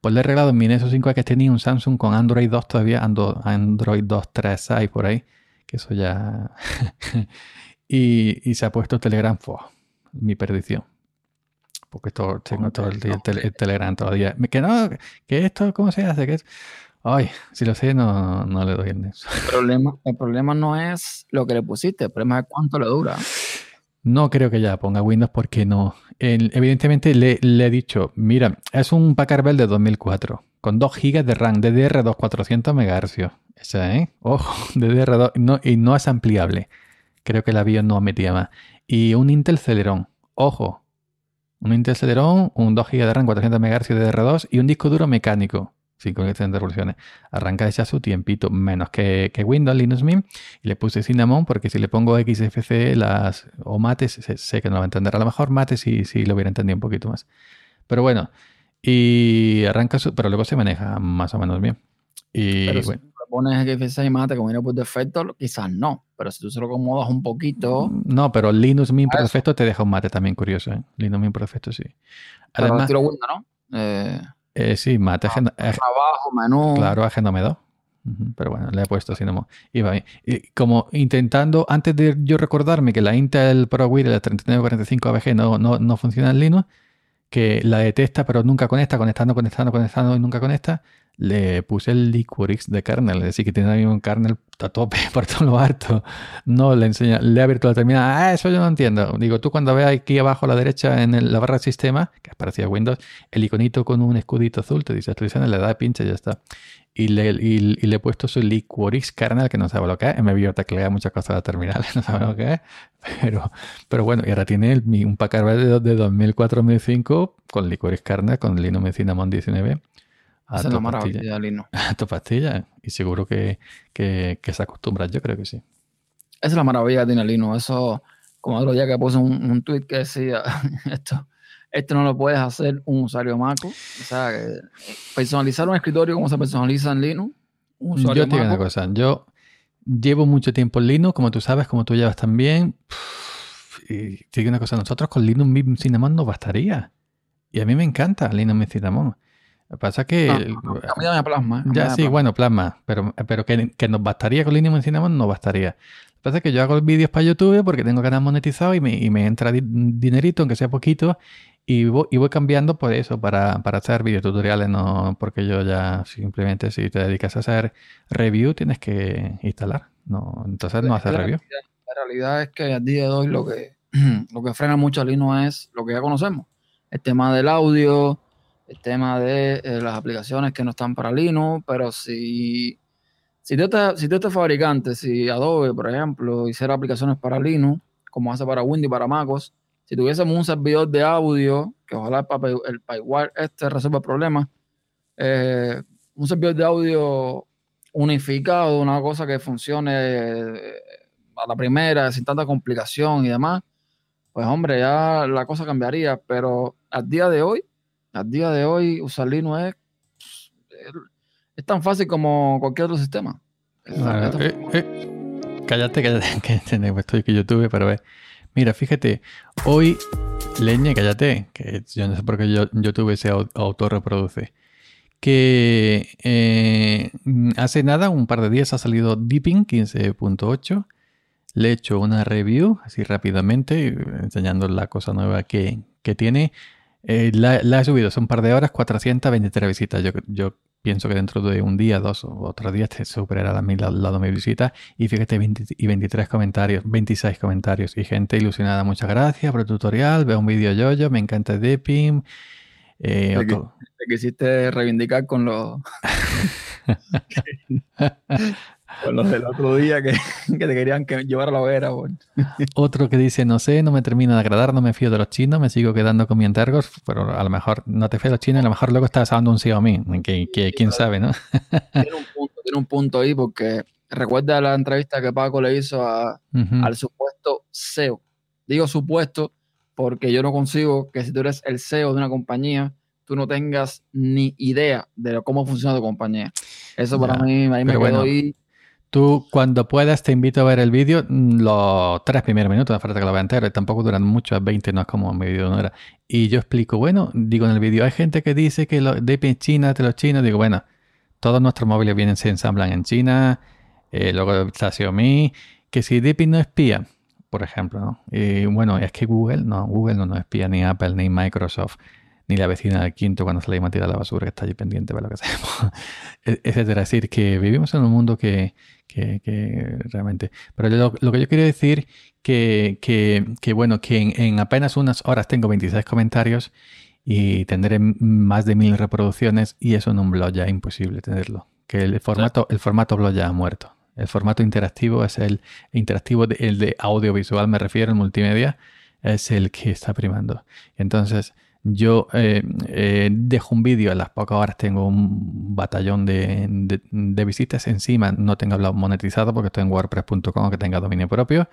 Speaker 2: Pues le he regalado mi Nexus 5 que tenía un Samsung con Android 2 todavía, Android 2.3 por ahí, que eso ya... (laughs) y, se ha puesto Telegram, mi perdición. Porque esto, tengo todo el, Telegram todavía. Que no, que esto, ¿cómo se hace? Que Ay, si lo sé, no, no le doy el Nexus.
Speaker 1: El problema, el (laughs) problema no es lo que le pusiste, el problema es cuánto le dura.
Speaker 2: No creo que ya ponga Windows porque no. evidentemente le, he dicho, mira, es un Packard Bell de 2004 con 2 GB de RAM, DDR2 400 MHz. Esa, ¿eh? Ojo, (laughs) DDR2 no, y no es ampliable. Creo que la BIOS no metía más. Y un Intel Celeron. Ojo, un Intel Celeron, un 2 GB de RAM, 400 MHz DDR2 y un disco duro mecánico. 5 revoluciones. Arranca ya su tiempito, menos que, Windows, Linux Mint. Y le puse Cinnamon porque si le pongo XFC las, o Mates, sé, que no lo va a entender. A lo mejor Mates sí, sí lo hubiera entendido un poquito más. Pero bueno, y arranca su, pero luego se maneja más o menos bien. Y
Speaker 1: pero si pones XFC y Mate como viene por defecto, quizás no. Pero si tú se lo acomodas un poquito.
Speaker 2: No, pero Linux Mint por defecto te deja un Mate también curioso. ¿eh? Linux Mint por defecto sí.
Speaker 1: Además, pero Windows, ¿no? Eh,
Speaker 2: eh, sí, mate ah,
Speaker 1: trabajo, menú.
Speaker 2: Claro, agenda me da. Pero bueno, le he puesto así nomás. Y, y como intentando, antes de yo recordarme que la Intel ProWheel la 3945 ABG no, no, no funciona en Linux, que la detesta pero nunca conecta, conectando, conectando, conectando y nunca conecta, le puse el Liquorix de kernel, es decir, que tiene un kernel a tope (laughs) por todo lo harto. No le enseña, le ha abierto la terminal. Ah, eso yo no entiendo. Digo, tú cuando veas aquí abajo a la derecha en la barra de sistema, que es parecida a Windows, el iconito con un escudito azul te dice actualización, le da pinche y ya está. Y le, le he puesto su Liquorix kernel, que no sabe lo que es. Me vio teclear muchas cosas de la terminal, (laughs) no sabe lo que es. Pero, pero bueno, y ahora tiene un Packard de, de 2004-2005 con Liquorix kernel, con Linux Cinnamon 19
Speaker 1: esa es la maravilla Lino.
Speaker 2: A tu pastilla. Y seguro que, se acostumbra, yo creo que sí.
Speaker 1: Esa es la maravilla de Lino. Eso, como otro día que puse un, un tweet que decía, (laughs) esto, esto no lo puedes hacer un usuario Mac. O sea, personalizar un escritorio como se personaliza en Linux.
Speaker 2: yo te digo una cosa, yo llevo mucho tiempo en Linux, como tú sabes, como tú llevas también. Y te digo una cosa, nosotros con Linux Cinnamon nos bastaría. Y a mí me encanta Linux Cinnamon. Lo que pasa es que.
Speaker 1: a plasma.
Speaker 2: Ya sí, bueno, plasma. Pero, pero que, nos bastaría con Linux Cinnamon, no bastaría. Lo que pasa es que yo hago vídeos para YouTube porque tengo canal monetizado y me, y me entra dinerito, aunque sea poquito, y voy, y voy cambiando por eso, para, para hacer videotutoriales, no porque yo ya simplemente si te dedicas a hacer review tienes que instalar. No, entonces no hacer review.
Speaker 1: La realidad es que a día de hoy lo que, (clears throat) lo que frena mucho a Linux es lo que ya conocemos. El tema del audio, el tema de eh, las aplicaciones que no están para Linux, pero si, si, tú estás, si estás fabricante, si Adobe, por ejemplo, hiciera aplicaciones para Linux, como hace para Windows y para MacOS, si tuviésemos un servidor de audio, que ojalá el PyWire este resuelva el problema, eh, un servidor de audio unificado, una cosa que funcione eh, a la primera, sin tanta complicación y demás, pues hombre, ya la cosa cambiaría, pero al día de hoy, a día de hoy usar Linux es, es tan fácil como cualquier otro sistema.
Speaker 2: Ah, eh, eh, cállate, cállate, (laughs) estoy que YouTube, pero ve. Mira, fíjate, hoy, leña, cállate, que yo no sé por qué yo, YouTube se autorreproduce. Que eh, hace nada, un par de días, ha salido Deepin 15.8. Le he hecho una review así rápidamente, enseñando la cosa nueva que, que tiene. Eh, la, he subido son un par de horas, 423 visitas. Yo, yo pienso que dentro de un día, dos o otros días te superará la, la, la mi visita. Y fíjate, y 23 comentarios, 26 comentarios. Y gente ilusionada, muchas gracias por el tutorial. Veo un vídeo yo, yo, me encanta Deepin.
Speaker 1: Eh, te, quisiste reivindicar con los. (laughs) (laughs) (laughs) Con los del otro día que, te querían que llevar a la hoguera.
Speaker 2: Otro que dice, no sé, no me termina de agradar, no me fío de los chinos, me sigo quedando con mi entergos, pero a lo mejor no te fío de los chinos, a lo mejor luego estás hablando un Xiaomi, que, que quién sabe, ¿no? (laughs)
Speaker 1: tiene, un punto, tiene un punto ahí porque recuerda la entrevista que Paco le hizo al supuesto CEO. Digo supuesto porque yo no consigo que si tú eres el CEO de una compañía, tú no tengas ni idea de cómo funciona tu compañía. Eso para mí, ahí me quedo ahí
Speaker 2: Tú, cuando puedas, te invito a ver el vídeo, mm, los tres primeros minutos, no falta que lo vea entero, tampoco duran mucho, 20 no es como un vídeo de una hora. Y yo explico, bueno, digo en el vídeo, hay gente que dice que lo, de China, de los chinos, digo, bueno, todos nuestros móviles vienen, se ensamblan en China, eh, luego está Xiaomi, que si Deepin no espía, por ejemplo, ¿no? Y bueno, es que Google, no, Google no nos espía, ni Apple, ni Microsoft, ni la vecina del quinto cuando salimos a tirar la basura que está allí pendiente para lo que hacemos, (laughs) e-, etcétera. Es decir, que vivimos en un mundo que, que, realmente... Pero lo, que yo quería decir que, que, bueno, que en, apenas unas horas tengo 26 comentarios y tendré más de mil reproducciones y eso en un blog ya es imposible tenerlo. Que el formato, el formato blog ya ha muerto. El formato interactivo es el interactivo, el de audiovisual me refiero, en multimedia, es el que está primando. Entonces, yo eh, eh, dejo un vídeo, a las pocas horas tengo un batallón de, visitas. Encima no tengo hablado monetizado porque estoy en wordpress.com que tenga dominio propio.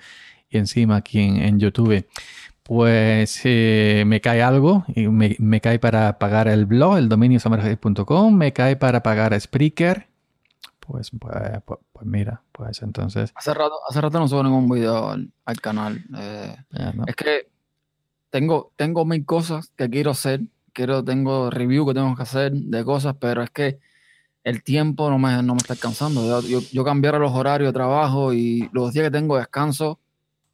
Speaker 2: Y encima aquí en, YouTube, pues eh, me cae algo y me, cae para pagar el blog, el dominio summerhead.com, me cae para pagar Spreaker. Pues, pues, pues, pues, mira, pues entonces.
Speaker 1: Hace rato, hace rato no subo ningún video al, canal. Es que tengo, tengo mil cosas que quiero hacer, quiero, tengo review que tengo que hacer de cosas, pero es que el tiempo no me, no me está alcanzando. Yo, yo, cambiar los horarios de trabajo y los días que tengo descanso,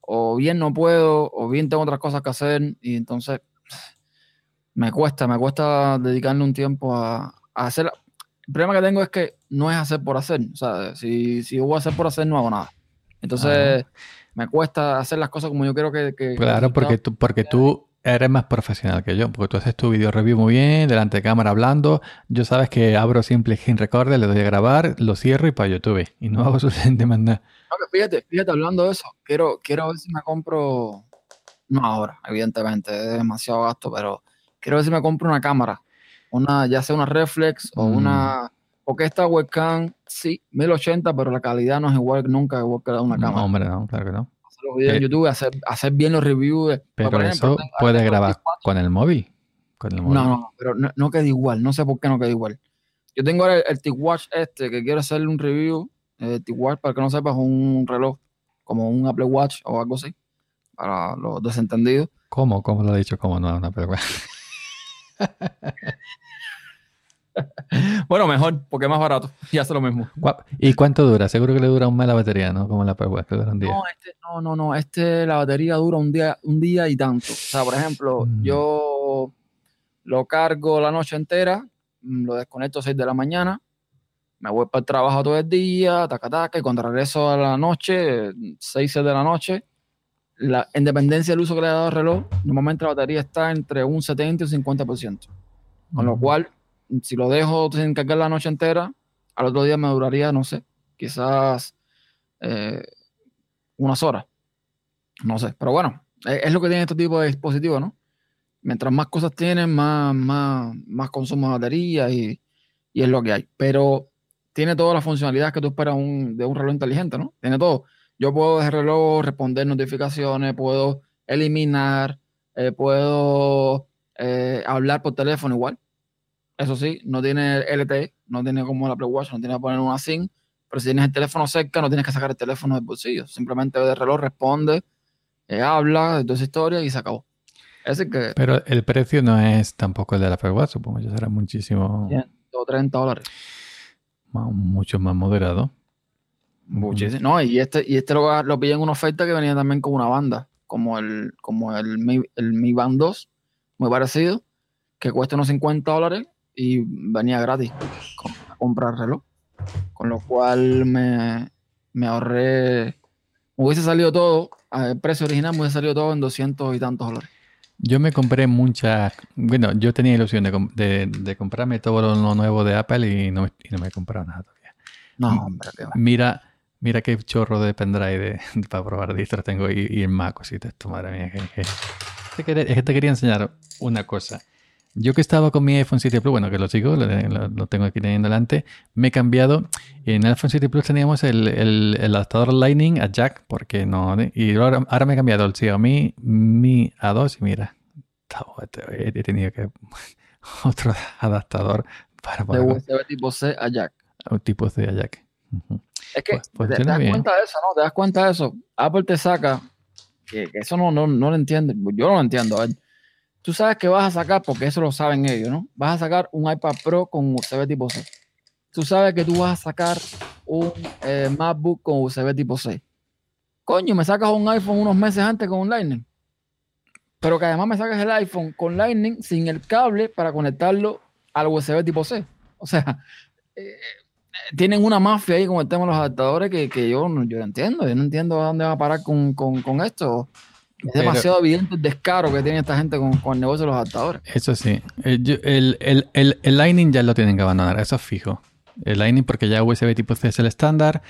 Speaker 1: o bien no puedo, o bien tengo otras cosas que hacer, y entonces me cuesta, me cuesta dedicarle un tiempo a, hacer. El problema que tengo es que no es hacer por hacer. O sea, si, si voy a hacer por hacer, no hago nada. Entonces, me cuesta hacer las cosas como yo quiero que...
Speaker 2: claro, porque tú, porque tú eres más profesional que yo, porque tú haces tu video review muy bien, delante de cámara hablando. Yo sabes que abro simple Screen Recorder, le doy a grabar, lo cierro y para YouTube. Y no hago (laughs) suficiente más nada.
Speaker 1: fíjate, fíjate, hablando de eso, quiero, quiero ver si me compro... No ahora, evidentemente, es demasiado gasto, pero quiero ver si me compro una cámara. Una, ya sea una reflex o mm. una porque esta webcam, sí, 1080, pero la calidad no es igual nunca igual que la de una cámara.
Speaker 2: No, hombre, no, claro que no.
Speaker 1: Hacer los videos en YouTube, hacer, hacer bien los reviews.
Speaker 2: pero eso puede grabar con el móvil. Con el móvil.
Speaker 1: No, no, pero no, queda igual. No sé por qué no queda igual. Yo tengo el, el T-Watch este, que quiero hacerle un review. El T-Watch, para que no sepas, un reloj como un Apple Watch o algo así. Para los desentendidos.
Speaker 2: ¿Cómo? ¿Cómo lo ha dicho? ¿Cómo no es un Apple Watch? (laughs)
Speaker 1: bueno, mejor, porque es más barato (laughs) y hace lo mismo.
Speaker 2: ¿Y cuánto dura? Seguro que le dura un mes la batería, ¿no? Como la Apple que dura un día.
Speaker 1: No, este, no, no, no. Este, la batería dura un día, un día y tanto. O sea, por ejemplo, mm. yo lo cargo la noche entera, mm, lo desconecto a 6 de la mañana, me voy para el trabajo todo el día, taca, taca, y cuando regreso a la noche, 6, 6 de la noche, la, en dependencia del uso que le he dado al reloj, normalmente la batería está entre un 70 y un 50%. Con lo mm. cual, si lo dejo sin cargar la noche entera, al otro día me duraría, no sé, quizás eh, unas horas. No sé, pero bueno, es, lo que tiene este tipo de dispositivos, ¿no? Mientras más cosas tienen, más, más, más consumo de batería y, es lo que hay. Pero tiene todas las funcionalidades que tú esperas de un reloj inteligente, ¿no? Tiene todo. Yo puedo desde el reloj responder notificaciones, puedo eliminar, eh, puedo eh, hablar por teléfono igual. Eso sí, no tiene LTE, no tiene como la Apple Watch, no tiene que poner una SIM, pero si tienes el teléfono cerca, no tienes que sacar el teléfono del bolsillo. Simplemente de reloj responde, eh, habla de toda esa historia y se acabó. que,
Speaker 2: pero el precio no es tampoco el de la Apple Watch, supongo que será muchísimo.
Speaker 1: 130 dólares.
Speaker 2: mucho más moderado.
Speaker 1: Muchísimo. No, y este, y este lo, lo pillé en una oferta que venía también con una banda, como el, como el Mi, el Mi Band 2, muy parecido, que cuesta unos 50 dólares y venía gratis a comprar reloj. Con lo cual me, me ahorré, me hubiese salido todo, el precio original me hubiese salido todo en 200 y tantos dólares.
Speaker 2: Yo me compré muchas, bueno, yo tenía ilusión de, de, comprarme todo lo nuevo de Apple y no, y no me he comprado nada todavía.
Speaker 1: No, hombre, qué
Speaker 2: Mira, mira qué chorro de pendrive (laughs) para probar distros tengo y, y en Mac, esto, madre mía. es que te quería enseñar una cosa. Yo que estaba con mi iPhone 7 Plus, bueno, que lo sigo, lo, tengo aquí teniendo delante, me he cambiado. En el iPhone 7 Plus teníamos el, el, adaptador Lightning a jack, porque no. Y ahora, ahora, me he cambiado el Xiaomi Mi A2 y mira, he tenido que. (laughs) otro adaptador para
Speaker 1: poder. De USB tipo C a jack.
Speaker 2: Un tipo C a jack.
Speaker 1: Es que pues, te, das cuenta de eso, ¿no? Te das cuenta de eso. Apple te saca, que, eso no, no, no lo entiende. Yo no lo entiendo. A tú sabes que vas a sacar, porque eso lo saben ellos, ¿no? Vas a sacar un iPad Pro con USB tipo C. Tú sabes que tú vas a sacar un eh, MacBook con USB tipo C. Coño, me sacas un iPhone unos meses antes con un Lightning. pero que además me sacas el iPhone con Lightning sin el cable para conectarlo al USB tipo C. O sea, (laughs) eh, tienen una mafia ahí con el tema de los adaptadores que, que yo, yo no entiendo. Yo no entiendo dónde va a parar con, con, con esto. Es demasiado evidente el descaro que tiene esta gente con, con, el negocio de los adaptadores.
Speaker 2: Eso sí. El, el, el, el, Lightning ya lo tienen que abandonar, eso es fijo. El Lightning porque ya USB tipo C es el estándar.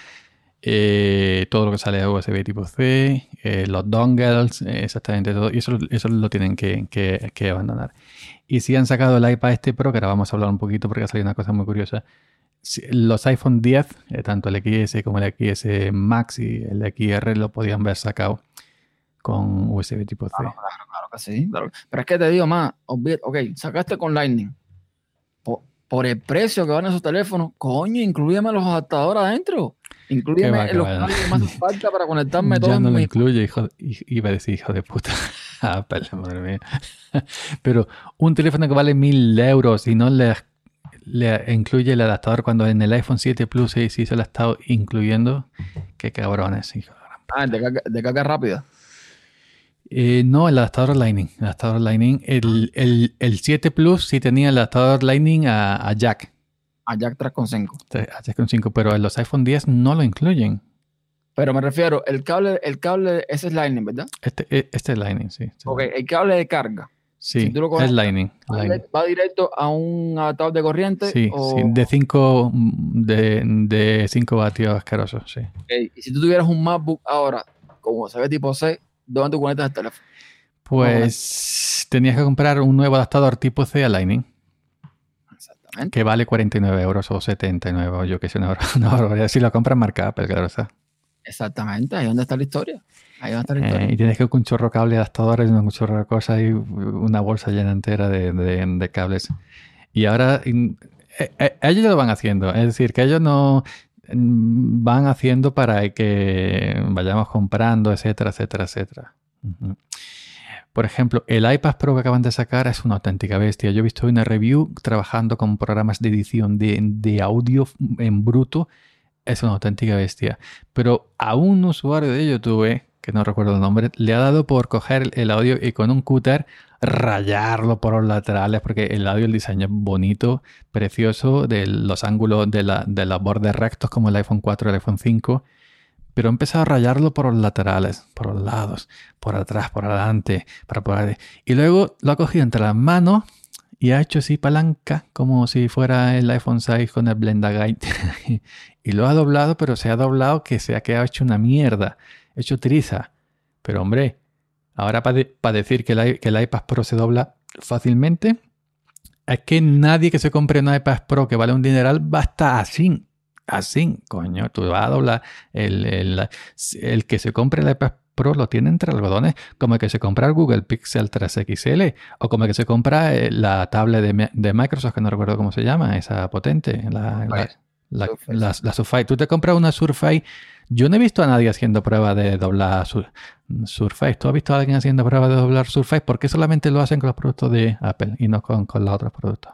Speaker 2: Eh, todo lo que sale de USB tipo C, eh, los dongles, eh, exactamente todo. Y eso, eso lo tienen que, que, que, abandonar. Y si han sacado el iPad este Pro, que ahora vamos a hablar un poquito porque ha salido una cosa muy curiosa. Los iPhone 10, tanto el XS como el XS Max y el XR lo podían haber sacado con USB tipo C.
Speaker 1: Claro, claro, claro que sí. Pero es que te digo más, ok, sacaste con Lightning. Por, el precio que van esos teléfonos, coño, incluyeme los adaptadores adentro. Incluyeme los cables que más falta para conectarme (laughs)
Speaker 2: todo. Ya no lo incluye, hijo, iba a decir hijo de puta. (laughs) Apple, madre mía. (laughs) Pero un teléfono que vale mil euros y no le, le incluye el adaptador cuando en el iPhone 7 Plus sí, sí se lo ha estado incluyendo, qué cabrones, hijo.
Speaker 1: Ah, de carga, de carga rápida.
Speaker 2: Eh, no, el adaptador Lightning. El adaptador Lightning. El, el, el 7 Plus sí tenía el adaptador Lightning a, a Jack.
Speaker 1: A Jack 3.5.
Speaker 2: A Jack 3.5, pero los iPhone 10 no lo incluyen.
Speaker 1: Pero me refiero, el cable, el cable, ese es Lightning, ¿verdad?
Speaker 2: Este, e, este es Lightning, sí.
Speaker 1: Ok, el cable de carga.
Speaker 2: Sí, es Lightning.
Speaker 1: ¿Va directo a un adaptador de corriente?
Speaker 2: Sí, sí de 5 de, de cinco vatios asquerosos, sí.
Speaker 1: Okay. Y si tú tuvieras un MacBook ahora, como se ve tipo C, ¿dónde tú conectas el teléfono?
Speaker 2: Pues tenías que comprar un nuevo adaptador tipo C a Lightning. Exactamente. Que vale 49 euros o 79, o yo que sé, una, (laughs) una Si lo compras, marca Apple, claro está.
Speaker 1: Exactamente, ahí donde está la historia. Ahí donde está la historia.
Speaker 2: Eh, y tienes que un chorro cable adaptadores, un chorro de cosas y una bolsa llena entera de, de, cables. Y ahora eh, eh, ellos lo van haciendo. Es decir, que ellos no van haciendo para que vayamos comprando, etcétera, etcétera, etcétera. Por ejemplo, el iPad Pro que acaban de sacar es una auténtica bestia. Yo he visto una review trabajando con programas de edición de, de audio en bruto es una auténtica bestia. Pero a un usuario de YouTube, que no recuerdo el nombre, le ha dado por coger el audio y con un cúter rayarlo por los laterales, porque el audio, el diseño es bonito, precioso, de los ángulos de, la, de los bordes rectos como el iPhone 4 y el iPhone 5. Pero ha empezado a rayarlo por los laterales, por los lados, por atrás, por adelante, para poder... Y luego lo ha cogido entre las manos y ha hecho así palanca, como si fuera el iPhone 6 con el Blenda Guide. (laughs) y lo ha doblado, pero se ha doblado que se ha quedado hecho una mierda, hecho triza. Pero hombre, ahora para decir que el, que el iPad Pro se dobla fácilmente, es que nadie que se compre un iPad Pro que vale un dineral va a estar así. Así, coño, tú vas a doblar. El, el, el que se compre el iPad Pro lo tiene entre algodones, como el que se compra el Google Pixel 3 XL o como el que se compra eh, la tablet de, de, Microsoft, que no recuerdo cómo se llama, esa potente, la, la, la, Surface. Tú te compras una Surface. Yo no he visto a nadie haciendo prueba de doblar Surface. ¿Tú has visto a alguien haciendo prueba de doblar Surface? ¿Por qué solamente lo hacen con los productos de Apple y no con, con los otros productos?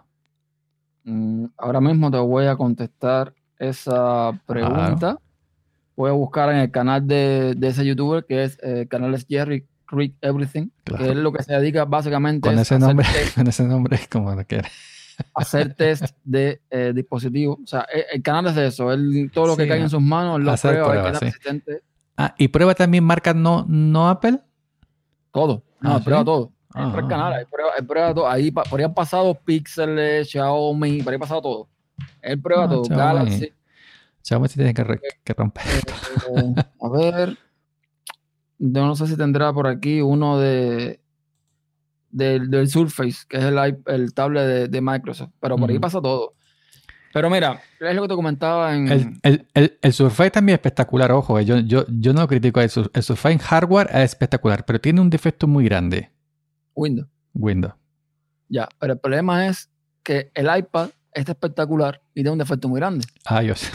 Speaker 1: Mm, ahora mismo te voy a contestar esa pregunta voy a buscar en el canal de, ese youtuber que es el eh, canal es Jerry Rick Everything, que es lo que se dedica básicamente
Speaker 2: con ese nombre, (laughs) con ese nombre como lo quiere.
Speaker 1: Hacer test de eh, dispositivos. O sea, eh, el, canal es de eso. Él, todo lo que cae en sus manos lo prueba,
Speaker 2: Ah, ¿y prueba también marcas no, no Apple?
Speaker 1: Todo. No, ah, prueba todo. Ah. el canal, prueba, prueba todo. Ahí por ahí han pasado Pixel, Xiaomi, por ahí ha pasado todo. Él prueba ah, todo. Galaxy.
Speaker 2: Xiaomi tiene que, romper
Speaker 1: eh, a ver. Yo no sé si tendrá por aquí uno de del, Surface, que es el, el tablet de, Microsoft. Pero por ahí pasa todo. Pero mira, es lo que te comentaba
Speaker 2: en. El, Surface también es espectacular, ojo. Eh, yo, yo, yo no critico el, el Surface hardware, es espectacular, pero tiene un defecto muy grande.
Speaker 1: Windows.
Speaker 2: Windows.
Speaker 1: Ya, pero el problema es que el iPad está espectacular y tiene un defecto muy grande.
Speaker 2: iOS.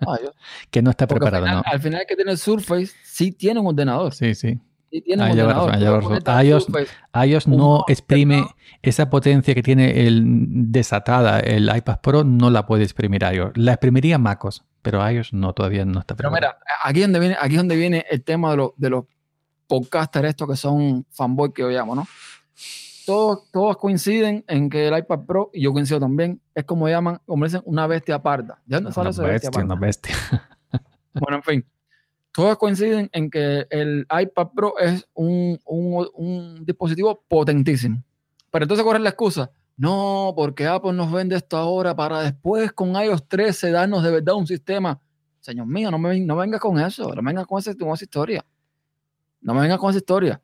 Speaker 2: (laughs) que no está preparado,
Speaker 1: al
Speaker 2: final,
Speaker 1: ¿no? Al final que tiene el Surface, sí tiene un ordenador.
Speaker 2: Sí, sí.
Speaker 1: Sí tiene un ordenador.
Speaker 2: iOS, no exprime esa potencia que tiene el desatada el iPad Pro, no la puede exprimir iOS. La exprimiría MacOS, pero iOS no, todavía no está
Speaker 1: preparado. Pero mira, aquí donde viene, aquí donde viene el tema de, de los podcasters estos que son fanboy que yo llamo, ¿no? Todos, todos coinciden en que el iPad Pro, y yo coincido también, es como llaman, como dicen, una bestia parda. ¿De dónde sale
Speaker 2: una bestia, bestia Una bestia. (laughs)
Speaker 1: bueno, en fin. Todos coinciden en que el iPad Pro es un, un, un dispositivo potentísimo. Pero entonces, ¿cuál es la excusa? No, porque Apple nos vende esto ahora para después con iOS 13 darnos de verdad un sistema. Señor mío, no, me, no venga con eso, no venga con con esa historia. No me venga con esa historia.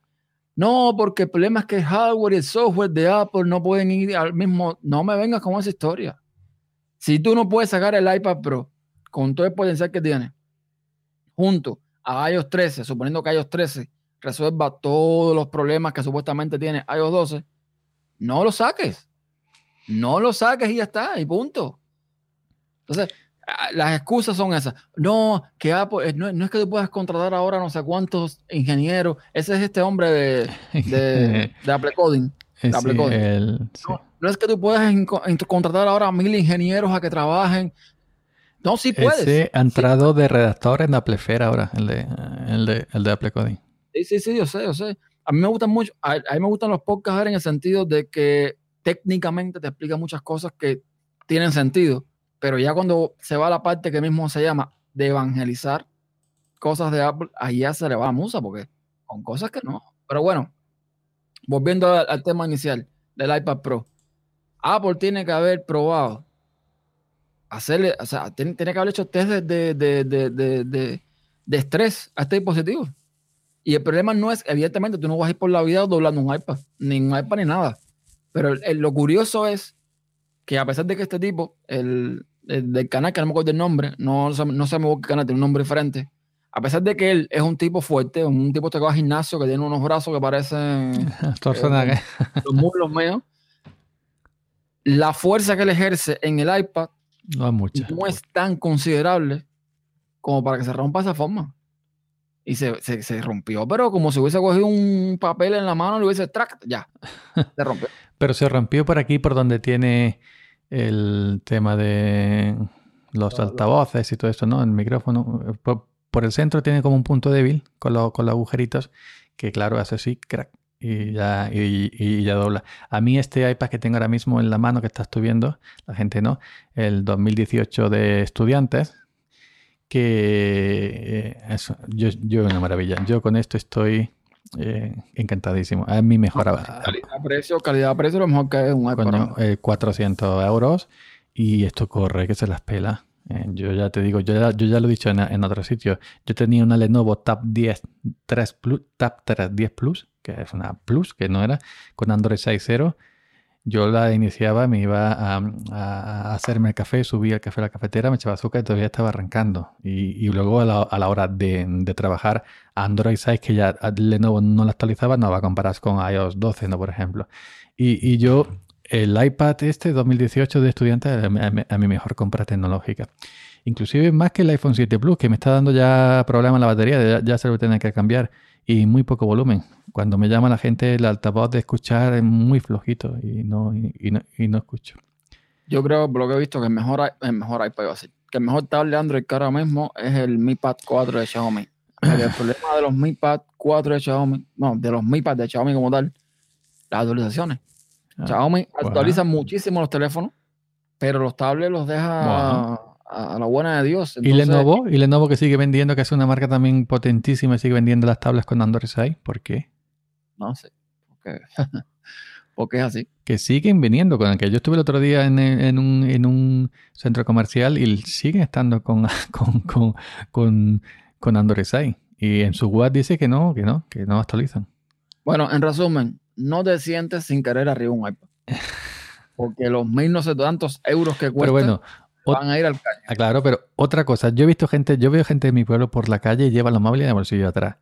Speaker 1: No, porque el problema es que el hardware y el software de Apple no pueden ir al mismo. No me vengas con esa historia. Si tú no puedes sacar el iPad Pro con todo el potencial que tiene, junto a iOS 13, suponiendo que iOS 13 resuelva todos los problemas que supuestamente tiene iOS 12, no lo saques. No lo saques y ya está, y punto. Entonces, las excusas son esas. No, que Apple, eh, no, es que tú puedas contratar ahora no sé cuántos ingenieros. Ese es este hombre de, de, (laughs) de Apple Coding. no, es que tú puedas contratar ahora mil ingenieros a que trabajen. No, sí puedes.
Speaker 2: Ese ha entrado de redactor en Applefera ahora, el de, el, de, el de Apple Coding.
Speaker 1: Sí, sí, sí, yo sé, yo sé. A mí me gustan mucho, a, a mí me gustan los podcasts en el sentido de que técnicamente te explica muchas cosas que tienen sentido pero ya cuando se va a la parte que mismo se llama de evangelizar cosas de Apple, ahí ya se le va a musa, porque con cosas que no. Pero bueno, volviendo al, tema inicial del iPad Pro, Apple tiene que haber probado hacerle, o sea, tiene, que haber hecho test de, de, estrés a este dispositivo. Y el problema no es, evidentemente, tú no vas a ir por la vida doblando un iPad, ni un iPad ni nada. Pero lo curioso es que a pesar de que este tipo, el, del canal, que no me acuerdo el nombre, no, no sé qué canal, tiene un nombre diferente. A pesar de que él es un tipo fuerte, un tipo que va al gimnasio, que tiene unos brazos que parecen (laughs) eh, los muslos míos, la fuerza que él ejerce en el iPad
Speaker 2: no es,
Speaker 1: no es tan considerable como para que se rompa esa forma. Y se, se, se, rompió, pero como si hubiese cogido un papel en la mano y le hubiese track, ya, (laughs) se rompió.
Speaker 2: pero se rompió por aquí, por donde tiene el tema de los altavoces y todo esto, ¿no? El micrófono. Por, el centro tiene como un punto débil con, con los agujeritos que, claro, hace así, crack, y ya, y, ya dobla. A mí este iPad que tengo ahora mismo en la mano que estás tú viendo, la gente no, el 2018 de estudiantes, que eh, eso, yo, yo una maravilla. Yo con esto estoy eh, encantadísimo. Es mi mejor.
Speaker 1: Calidad-precio, calidad-precio, lo mejor que es un
Speaker 2: iPhone. 400 eh, euros y esto corre, que se las pela. Yo ya te digo, yo ya, yo ya lo he dicho en, en otros sitios. Yo tenía una Lenovo Tab 10 3 Plus, Tab 3 10 Plus, que es una Plus, que no era, con Android 6.0 yo la iniciaba, me iba a, hacerme el café, subía el café a la cafetera, me echaba azúcar y todavía estaba arrancando. Y, luego a la, hora de, trabajar, Android 6, que ya Lenovo no la actualizaba, no va a comparar con iOS 12, ¿no? Por ejemplo. Y, yo, el iPad este 2018 de estudiante, a, a mi mejor compra tecnológica. Inclusive más que el iPhone 7 Plus, que me está dando ya problemas la batería, ya, se lo tiene que cambiar. Y muy poco volumen. Cuando me llama la gente, el altavoz de escuchar es muy flojito y no, y, no, escucho.
Speaker 1: Yo creo, por lo que he visto, que el mejor, el mejor iPad va a ser. Que el mejor tablet Android que ahora mismo es el Mi Pad 4 de Xiaomi. (laughs) el problema de los Mi Pad 4 de Xiaomi, no, de los Mi Pad de Xiaomi como tal, las actualizaciones. Ah, Xiaomi actualiza muchísimo los teléfonos, pero los tablets los deja a, la buena de Dios.
Speaker 2: ¿Y Lenovo? ¿Y Lenovo que sigue vendiendo, que es una marca también potentísima y sigue vendiendo las tablas con Android 6? ¿Por qué?
Speaker 1: No sé. Porque, (laughs) porque es así.
Speaker 2: Que siguen viniendo con el que yo estuve el otro día en, un, centro comercial y siguen estando con, (laughs) con, con, Android 6. Y en su web dice que no, que no, que no actualizan.
Speaker 1: Bueno, en resumen, no te sientes sin querer arriba un iPad. (laughs) Porque los mil no sé tantos euros que cuesta. Pero bueno, van a ir al caño.
Speaker 2: Ah, claro, pero otra cosa, yo he visto gente, yo veo gente de mi pueblo por la calle y lleva los móviles en el bolsillo atrás.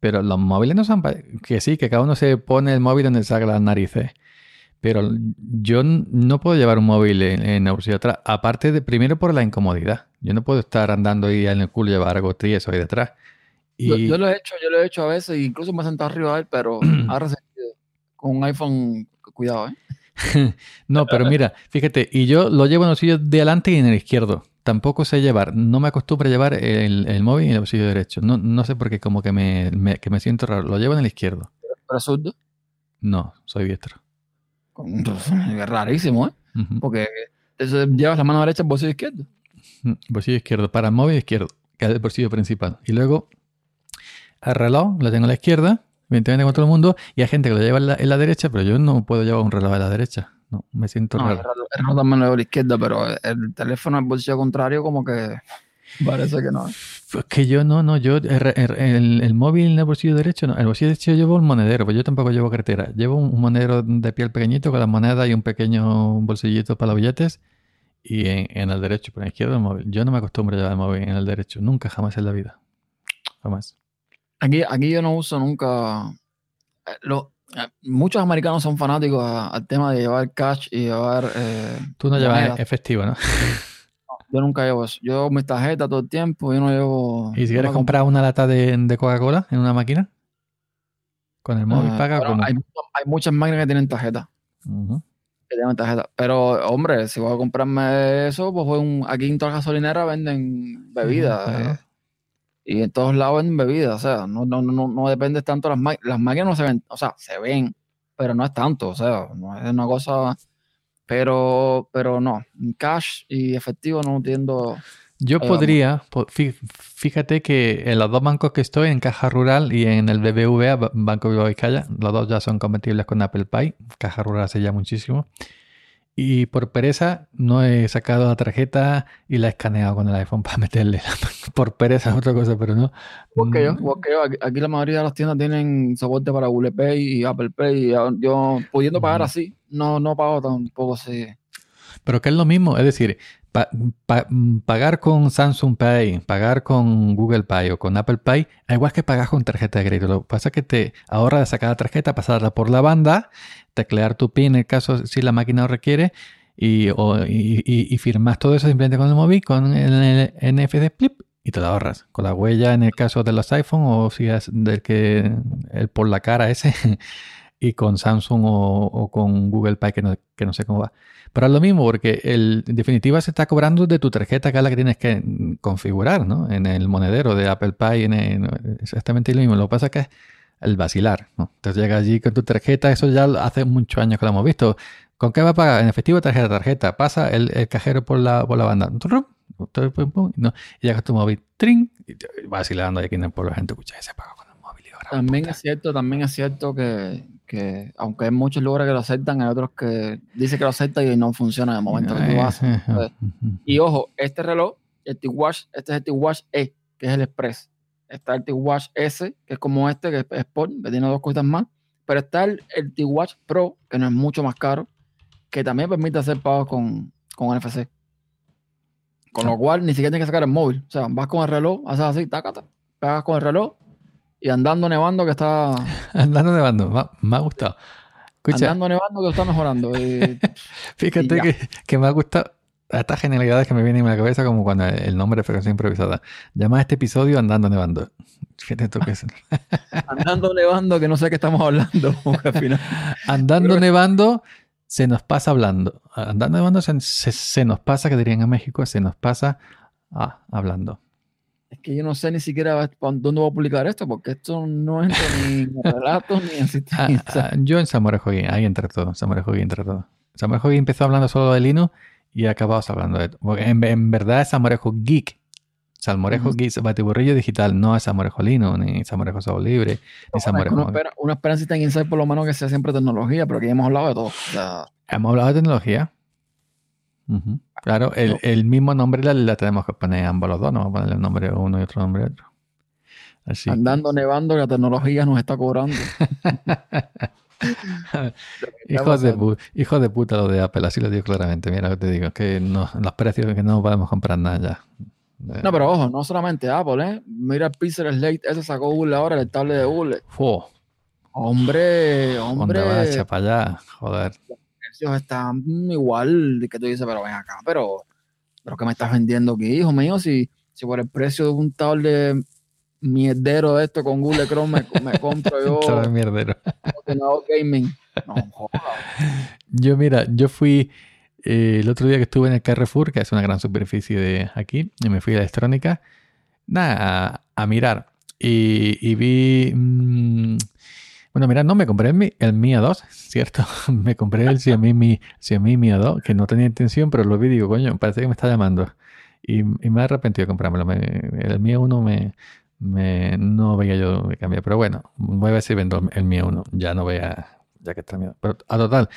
Speaker 2: Pero los móviles no son que sí, que cada uno se pone el móvil donde saca las narices. Pero yo no puedo llevar un móvil en, el bolsillo atrás. Aparte de, primero por la incomodidad. Yo no puedo estar andando ahí en el culo y llevar algo tieso ahí detrás.
Speaker 1: Y... Yo, lo he hecho, yo lo he hecho a veces, incluso me he sentado arriba de él, pero (clears throat) ha resentido. Con un iPhone, cuidado, ¿eh? (laughs)
Speaker 2: no, pero mira, fíjate, y yo lo llevo en los sillos de adelante y en el izquierdo. tampoco sé llevar, no me acostumbro a llevar el, móvil en el bolsillo derecho. No, no sé por qué, como que me, que me siento raro. Lo llevo en el izquierdo.
Speaker 1: ¿Pero zurdo?
Speaker 2: No, soy diestro. (laughs)
Speaker 1: Es rarísimo, ¿eh? Porque llevas la mano derecha el bolsillo izquierdo.
Speaker 2: Bolsillo izquierdo, para el móvil izquierdo, que es el bolsillo principal. Y luego el reloj lo tengo a la izquierda, evidentemente con todo el mundo, y hay gente que lo lleva en la, en la derecha, pero yo no puedo llevar un reloj a la derecha. No, me siento raro.
Speaker 1: El reloj también lo llevo a la izquierda, pero el teléfono al bolsillo contrario como que parece que no.
Speaker 2: Pues que yo no, no, yo el, el, móvil en el bolsillo derecho, no, el bolsillo derecho llevo un monedero, pues yo tampoco llevo cartera. Llevo un monedero de piel pequeñito con las monedas y un pequeño bolsillito para los billetes y en, el derecho, pero en el izquierdo el móvil. Yo no me acostumbro a llevar el móvil en el derecho, nunca, jamás en la vida. Jamás.
Speaker 1: Aquí, aquí yo no uso nunca. Eh, eh, muchos americanos son fanáticos al tema de llevar cash y llevar. Eh,
Speaker 2: Tú no llevas efectivo, ¿no?
Speaker 1: Yo nunca llevo eso. Yo llevo mis tarjetas todo el tiempo. Yo no llevo.
Speaker 2: ¿Y si quieres comprar una lata de, Coca-Cola en una máquina? Con el móvil paga.
Speaker 1: hay, muchas máquinas que tienen tarjeta. Que tienen tarjeta. Pero, hombre, si voy a comprarme eso, pues voy un, aquí en todas las gasolineras venden bebidas. Y en todos lados venden bebidas, o sea, no, no, no, no depende tanto las máquinas. Las máquinas no se ven, o sea, se ven, pero no es tanto, o sea, no es una cosa. Pero, pero no, cash y efectivo no entiendo.
Speaker 2: Yo podría, fíjate que en los dos bancos que estoy, en Caja Rural y en el BBVA, Banco Viva Vizcaya, los dos ya son compatibles con Apple Pay. Caja Rural se llama muchísimo. Y por pereza no he sacado la tarjeta y la he escaneado con el iPhone (laughs) para meterle. por pereza es otra cosa, pero no.
Speaker 1: Porque yo, porque yo, aquí, la mayoría de las tiendas tienen soporte para Google Pay y Apple Pay. yo, pudiendo pagar así, no, no pago tampoco así.
Speaker 2: Pero que es lo mismo, es decir, pagar con Samsung Pay, pagar con Google Pay o con Apple Pay, igual que pagar con tarjeta de crédito. Lo que pasa es que te ahorra de sacar la tarjeta, pasarla por la banda, teclear tu PIN en el caso si la máquina lo requiere y, y, firmas todo eso simplemente con el móvil, con el NFC Flip y te lo ahorras. Con la huella en el caso de los iPhone o si es del que el por la cara ese (laughs) y con Samsung o, con Google Pay que no, que no sé cómo va. Pero es lo mismo, porque el, en definitiva se está cobrando de tu tarjeta, que es la que tienes que configurar, ¿no? En el monedero de Apple Pay, en, exactamente lo mismo. Lo que pasa es que es el vacilar, ¿no? Entonces llega allí con tu tarjeta, eso ya hace muchos años que lo hemos visto. ¿Con qué va a pagar? En efectivo, tarjeta, tarjeta. Pasa el, cajero por la, por la banda. ¿no? Y llega tu móvil, trin, y vacilando y aquí en el pueblo la gente escucha y se paga con el
Speaker 1: también es cierto, también es cierto que, que aunque hay muchos lugares que lo aceptan, hay otros que dicen que lo aceptan y no funciona en el momento que tú haces. (laughs) y ojo, este reloj, el T-Watch, este es el T-Watch E, que es el Express. Está el T-Watch S, que es como este, que es Sport, que tiene dos cosas más. Pero está el, T-Watch Pro, que no es mucho más caro, que también permite hacer pagos con, con NFC. Con lo cual, ni siquiera tienes que sacar el móvil. O sea, vas con el reloj, haces así, tácata, pagas con el reloj y andando nevando que está. (laughs)
Speaker 2: andando nevando, me, ha gustado.
Speaker 1: andando nevando que está mejorando. (laughs)
Speaker 2: Fíjate que, me ha gustado estas genialidades que me vienen en la cabeza, como cuando el nombre de frecuencia improvisada. Llama a este episodio Andando Nevando. Fíjate tú que es. (laughs)
Speaker 1: andando nevando, que no sé qué estamos hablando.
Speaker 2: andando nevando, se nos pasa hablando. Andando nevando, se, se, nos pasa, que dirían en México, se nos pasa ah, hablando.
Speaker 1: Es que yo no sé ni siquiera dónde voy a publicar esto, porque esto no entra ni en (laughs) relatos ni en asistencia.
Speaker 2: Ah, ah, yo en Samurai Jogging, ahí entre todo. Samurai Jogging entre todo. Samurai Jogging empezó hablando solo de Linux y acabamos hablando de esto. Porque en, verdad es Samorejo Geek. Salmorejo uh Geek, batiburrillo digital, no es Samorejo Linux, ni Samorejo Software Libre, ni Samorejo.
Speaker 1: Uno espera, uno espera si en Insight por lo menos que sea siempre tecnología, pero aquí hemos hablado de todo.
Speaker 2: hemos hablado de tecnología. Claro, el, mismo nombre la, tenemos que poner ambos los dos, no vamos a poner el nombre uno y otro nombre otro.
Speaker 1: Andando nevando, la tecnología nos está cobrando. (laughs)
Speaker 2: hijo, de hijo de puta lo de Apple, así lo digo claramente. Mira lo que te digo, que no, los precios que no podemos comprar nada ya.
Speaker 1: No, pero ojo, no solamente Apple, ¿eh? Mira el Pixel Slate, ese sacó Google ahora, el tablet de Google. Hombre, hombre.
Speaker 2: ¿Dónde va para allá? Joder
Speaker 1: están igual que tú dices, pero ven acá, pero, pero ¿qué me estás vendiendo aquí, hijo mío? Si, si por el precio de un tablet mierdero de esto con Google Chrome me, (laughs) compro yo.
Speaker 2: Tablet mierdero.
Speaker 1: gaming. No, (laughs)
Speaker 2: Yo, mira, yo fui. eh, el otro día que estuve en el Carrefour, que es una gran superficie de aquí, y me fui a la electrónica, nada, a, mirar. Y, vi... Mm, bueno, mira, no me compré el, el Mia 2, ¿cierto? (laughs) me compré el Xiaomi, Mi, Xiaomi Mia 2, que no tenía intención, pero lo vi y digo, coño, parece que me está llamando. Y, me he arrepentido de comprármelo. el Mia 1 me, no veía yo cambiar. Pero bueno, voy a ver si vendo el Mia 1. Ya no vea ya que está miedo. Pero a total,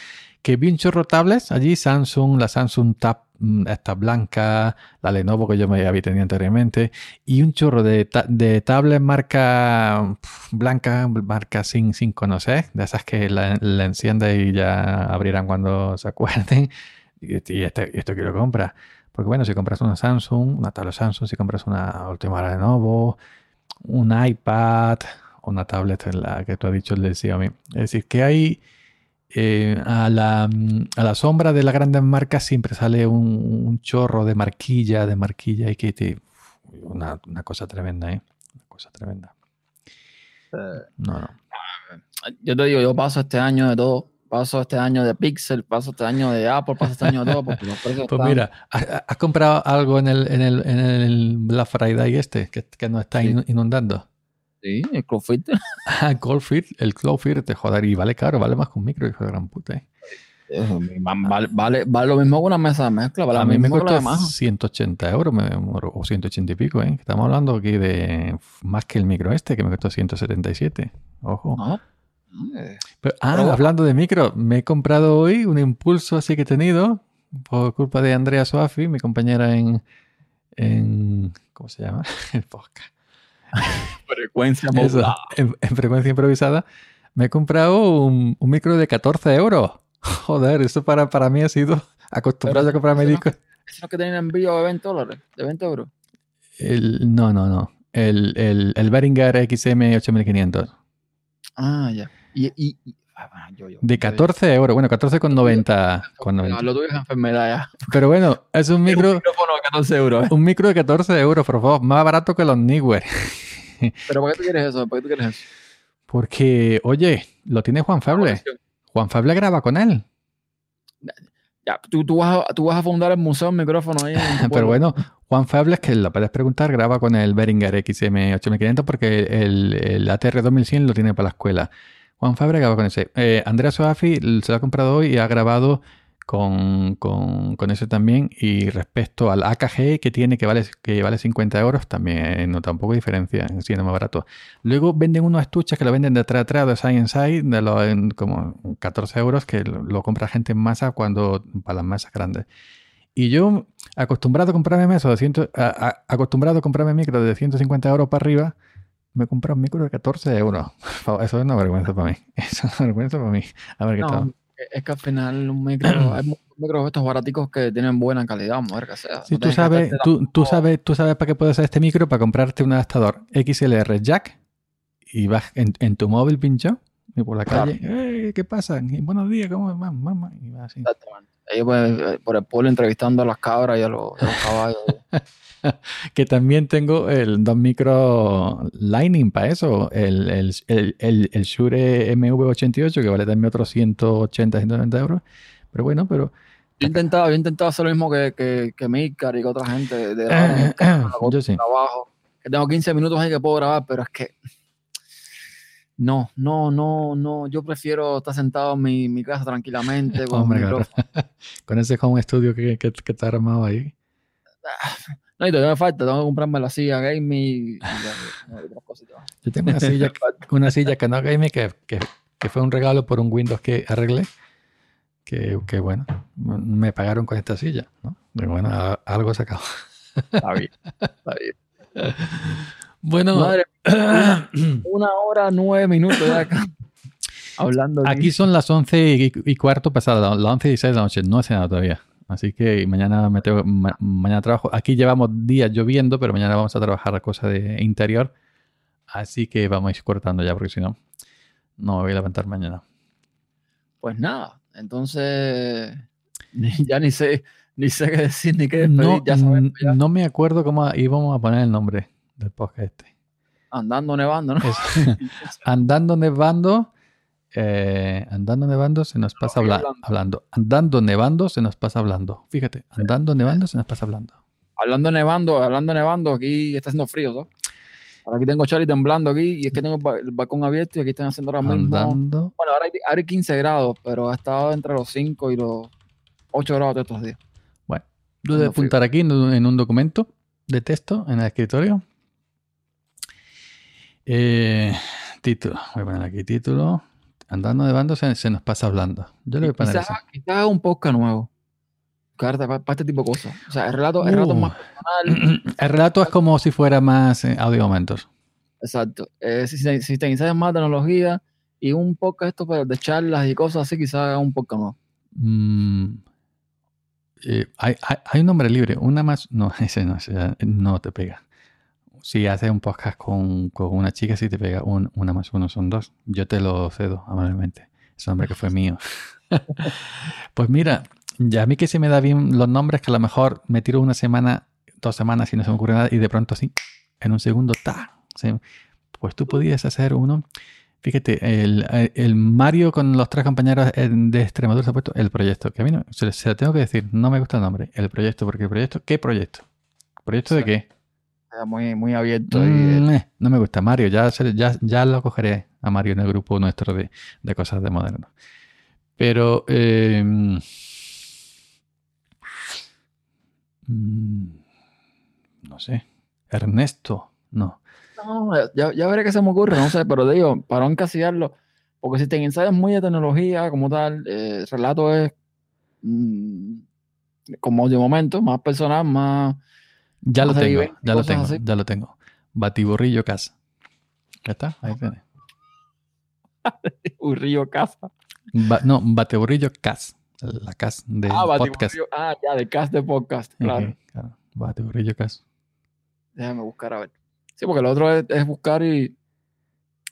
Speaker 2: que vi un chorro tablets allí, Samsung, la Samsung Tab, mm, esta blanca, la Lenovo que yo me había tenido anteriormente, y un chorro de, de tablets marca blanca, marca sin, sin conocer, de esas que la, la enciende y ya abrirán cuando se acuerden. (laughs) Y, este, esto quiero comprar. Porque bueno, si compras una Samsung, una tablet Samsung, si compras una última Lenovo, un iPad, una tablet en la que tú has dicho el Xiaomi. Es decir, que hay eh, a, la, a, la, sombra de las grandes marcas siempre sale un, chorro de marquilla, de marquilla y que te, una, una, cosa tremenda, ¿eh? Una cosa tremenda.
Speaker 1: Eh, no, no. Yo te digo, yo paso este año de todo. Paso este año de Pixel, paso este año de Apple, paso este año de todo. Porque (laughs)
Speaker 2: pues mira, ¿has, comprado algo en el, en el, en el Black Friday este que, que nos está inundando?
Speaker 1: Sí, el Cloudfit. (laughs)
Speaker 2: Ah, Cloudfit, el Cloudfit te joder y vale caro, vale más que un micro, hijo de gran puta. Eh.
Speaker 1: Vale, vale, vale, lo mismo que una mesa de mezcla. Vale
Speaker 2: a mí me costó 180 euros o 180 y pico. ¿eh? Estamos hablando aquí de más que el micro este, que me costó 177. Ojo. Eh, ah, hablando de micro, me he comprado hoy un impulso así que he tenido por culpa de Andrea Soafi, mi compañera en, en ¿cómo se llama? (laughs) el podcast. (laughs)
Speaker 1: frecuencia
Speaker 2: en, frecuencia improvisada, me he comprado un, micro de 14 euros. (laughs) Joder, eso para, para mí ha sido acostumbrado a comprarme discos.
Speaker 1: ¿Es lo que tienen envío de 20 dólares? ¿De 20 euros?
Speaker 2: El, no, no, no. El, el, el Behringer XM 8500.
Speaker 1: Ah, ya. Y,
Speaker 2: ah, de 14 euros, bueno, 14,90. Con
Speaker 1: Lo tuyo es enfermedad ya.
Speaker 2: Pero bueno, es un (laughs) micro.
Speaker 1: Un micrófono de 14 euros. ¿eh?
Speaker 2: Un micro de 14 euros, por favor. Más barato que los Neewer. (laughs)
Speaker 1: ¿Pero por qué tú quieres eso? ¿Por qué tú quieres eso?
Speaker 2: Porque, oye, lo tiene Juan Fable. Juan Fable graba con él.
Speaker 1: Ya, tú, tú, vas a, tú vas a fundar el museo del micrófono ahí. (laughs)
Speaker 2: Pero bueno, Juan Fable, es que lo puedes preguntar, graba con el Behringer XM8500 porque el, el, ATR 2100 lo tiene para la escuela. Juan Fable graba con ese. Eh, Andrea Soafi se lo ha comprado hoy y ha grabado con, con, con, también. Y respecto al AKG que tiene, que vale, que vale 50 euros, también no tampoco diferencia, siendo más barato. Luego venden unos estuches que lo venden de atrás atrás, de side side, de los, como 14 euros, que lo, compra gente en masa cuando para las masas grandes. Y yo, acostumbrado a comprarme meso de acostumbrado a comprarme micro de 150 euros para arriba, me compré un micro de 14 euros. (laughs) Eso es una vergüenza para mí. (laughs) Eso es una vergüenza para mí. A ver qué tal
Speaker 1: es que al final un micro, (clears throat) hay micros estos baraticos que tienen buena calidad, mujer que sea.
Speaker 2: Si tú sabes, tú, tú, sabes, tú sabes para qué puede ser este micro, para comprarte un adaptador XLR jack y vas en, tu móvil pincho y por la calle, ¿qué pasa? buenos días, ¿cómo vas, mamá? Y
Speaker 1: así. Exactamente. Ahí pues, por el pueblo entrevistando a las cabras y a los, a los caballos. (laughs)
Speaker 2: que también tengo el dos micro Lightning para eso, el, el, el, el, Shure MV88 que vale también otros 180, 190 euros. Pero bueno, pero...
Speaker 1: Yo he intentado, yo he intentado hacer lo mismo que, que, que y que otra gente de,
Speaker 2: yo sí.
Speaker 1: trabajo. Que tengo 15 minutos ahí que puedo grabar, pero es que no, no, no, no. Yo prefiero estar sentado en mi, mi casa tranquilamente (laughs) con, (laughs)
Speaker 2: con ese home studio que, que, que está armado ahí.
Speaker 1: Ah, (sighs) no, y todavía me falta, tengo que comprarme la silla gaming y.
Speaker 2: Yo tengo una silla, (laughs) una silla que no gaming que, que, que, fue un regalo por un Windows que arreglé. Que, que bueno, me pagaron con esta silla, ¿no? Y bueno, algo se acabó.
Speaker 1: Está bien, está bien.
Speaker 2: Bueno, Madre, (clears throat)
Speaker 1: una hora, nueve minutos de acá. (clears throat) Hablando
Speaker 2: Aquí son las once y, cuarto pasadas, las once y seis de la noche. No he cenado todavía. Así que mañana me tengo, mañana trabajo. Aquí llevamos días lloviendo, pero mañana vamos a trabajar cosas de interior. Así que vamos a ir cortando ya, porque si no, no me voy a levantar mañana.
Speaker 1: Pues nada, entonces (laughs) ya ni sé, ni sé qué decir ni qué despedir.
Speaker 2: No, no me acuerdo cómo íbamos a poner el nombre del podcast este.
Speaker 1: Andando nevando, ¿no? (laughs) (laughs)
Speaker 2: Andando nevando eh, andando nevando se nos pasa hablando. Andando nevando se nos pasa hablando. Fíjate, andando nevando se nos pasa hablando.
Speaker 1: Hablando nevando, hablando nevando, aquí está haciendo frío, ¿no? Ahora aquí tengo Charlie temblando aquí y es que tengo el balcón abierto y aquí están haciendo ahora mismo. Andando. Bueno, ahora hay, 15 grados, pero ha estado entre los 5 y los 8 grados de estos días.
Speaker 2: Bueno, de apuntar aquí en un documento de texto en el escritorio. Eh, título, voy a poner aquí título. Andando de bando se, nos pasa hablando. Yo le voy a poner
Speaker 1: quizás, quizás un podcast nuevo. Para, este tipo de cosas. O sea, el relato, el relato es más
Speaker 2: uh. personal. (clears throat) El relato es como si fuera más eh, audio momentos.
Speaker 1: Exacto. Eh, si, si, si te más tecnología y un podcast esto de charlas y cosas así, quizás un podcast nuevo.
Speaker 2: Mm, eh, hay, hay, un nombre libre. Una más. No, (laughs) ese no, no te pega si haces un podcast con, una chica, si te pega una más uno son dos. Yo te lo cedo amablemente. Ese nombre que fue (laughs) mío. (laughs) pues mira, ya a mí que se me da bien los nombres, que a lo mejor me tiro una semana, dos semanas y no se me ocurre nada, y de pronto así, en un segundo, ta. Pues tú podías hacer uno. Fíjate, el, Mario con los tres compañeros de Extremadura se ha puesto el proyecto. Que a mí no, se, lo tengo que decir, no me gusta el nombre. El proyecto, porque el proyecto, ¿qué proyecto? ¿Proyecto de qué?
Speaker 1: Muy, muy abierto.
Speaker 2: Mm, eh, no me gusta Mario, ya, ya, ya lo cogeré a Mario en el grupo nuestro de, cosas de moderno. Pero... Em, mm, no sé. Ernesto, no.
Speaker 1: No, ya, ya veré qué se me ocurre, no sé, pero digo, para encasillarlo, porque si te ensayas muy de tecnología como tal, el eh, relato es mm, como de momento, más personal, más
Speaker 2: ya lo tengo, ya lo tengo, ya lo tengo. Batiburrillo Casa. Ya está, ahí tiene. (laughs)
Speaker 1: Batiburrillo Casa.
Speaker 2: no, Batiburrillo Cas. La Cas de ah, podcast.
Speaker 1: Ah, ya, de Cas de podcast, claro. claro.
Speaker 2: Batiburrillo Cas.
Speaker 1: Déjame buscar a ver. Sí, porque lo otro es, buscar y,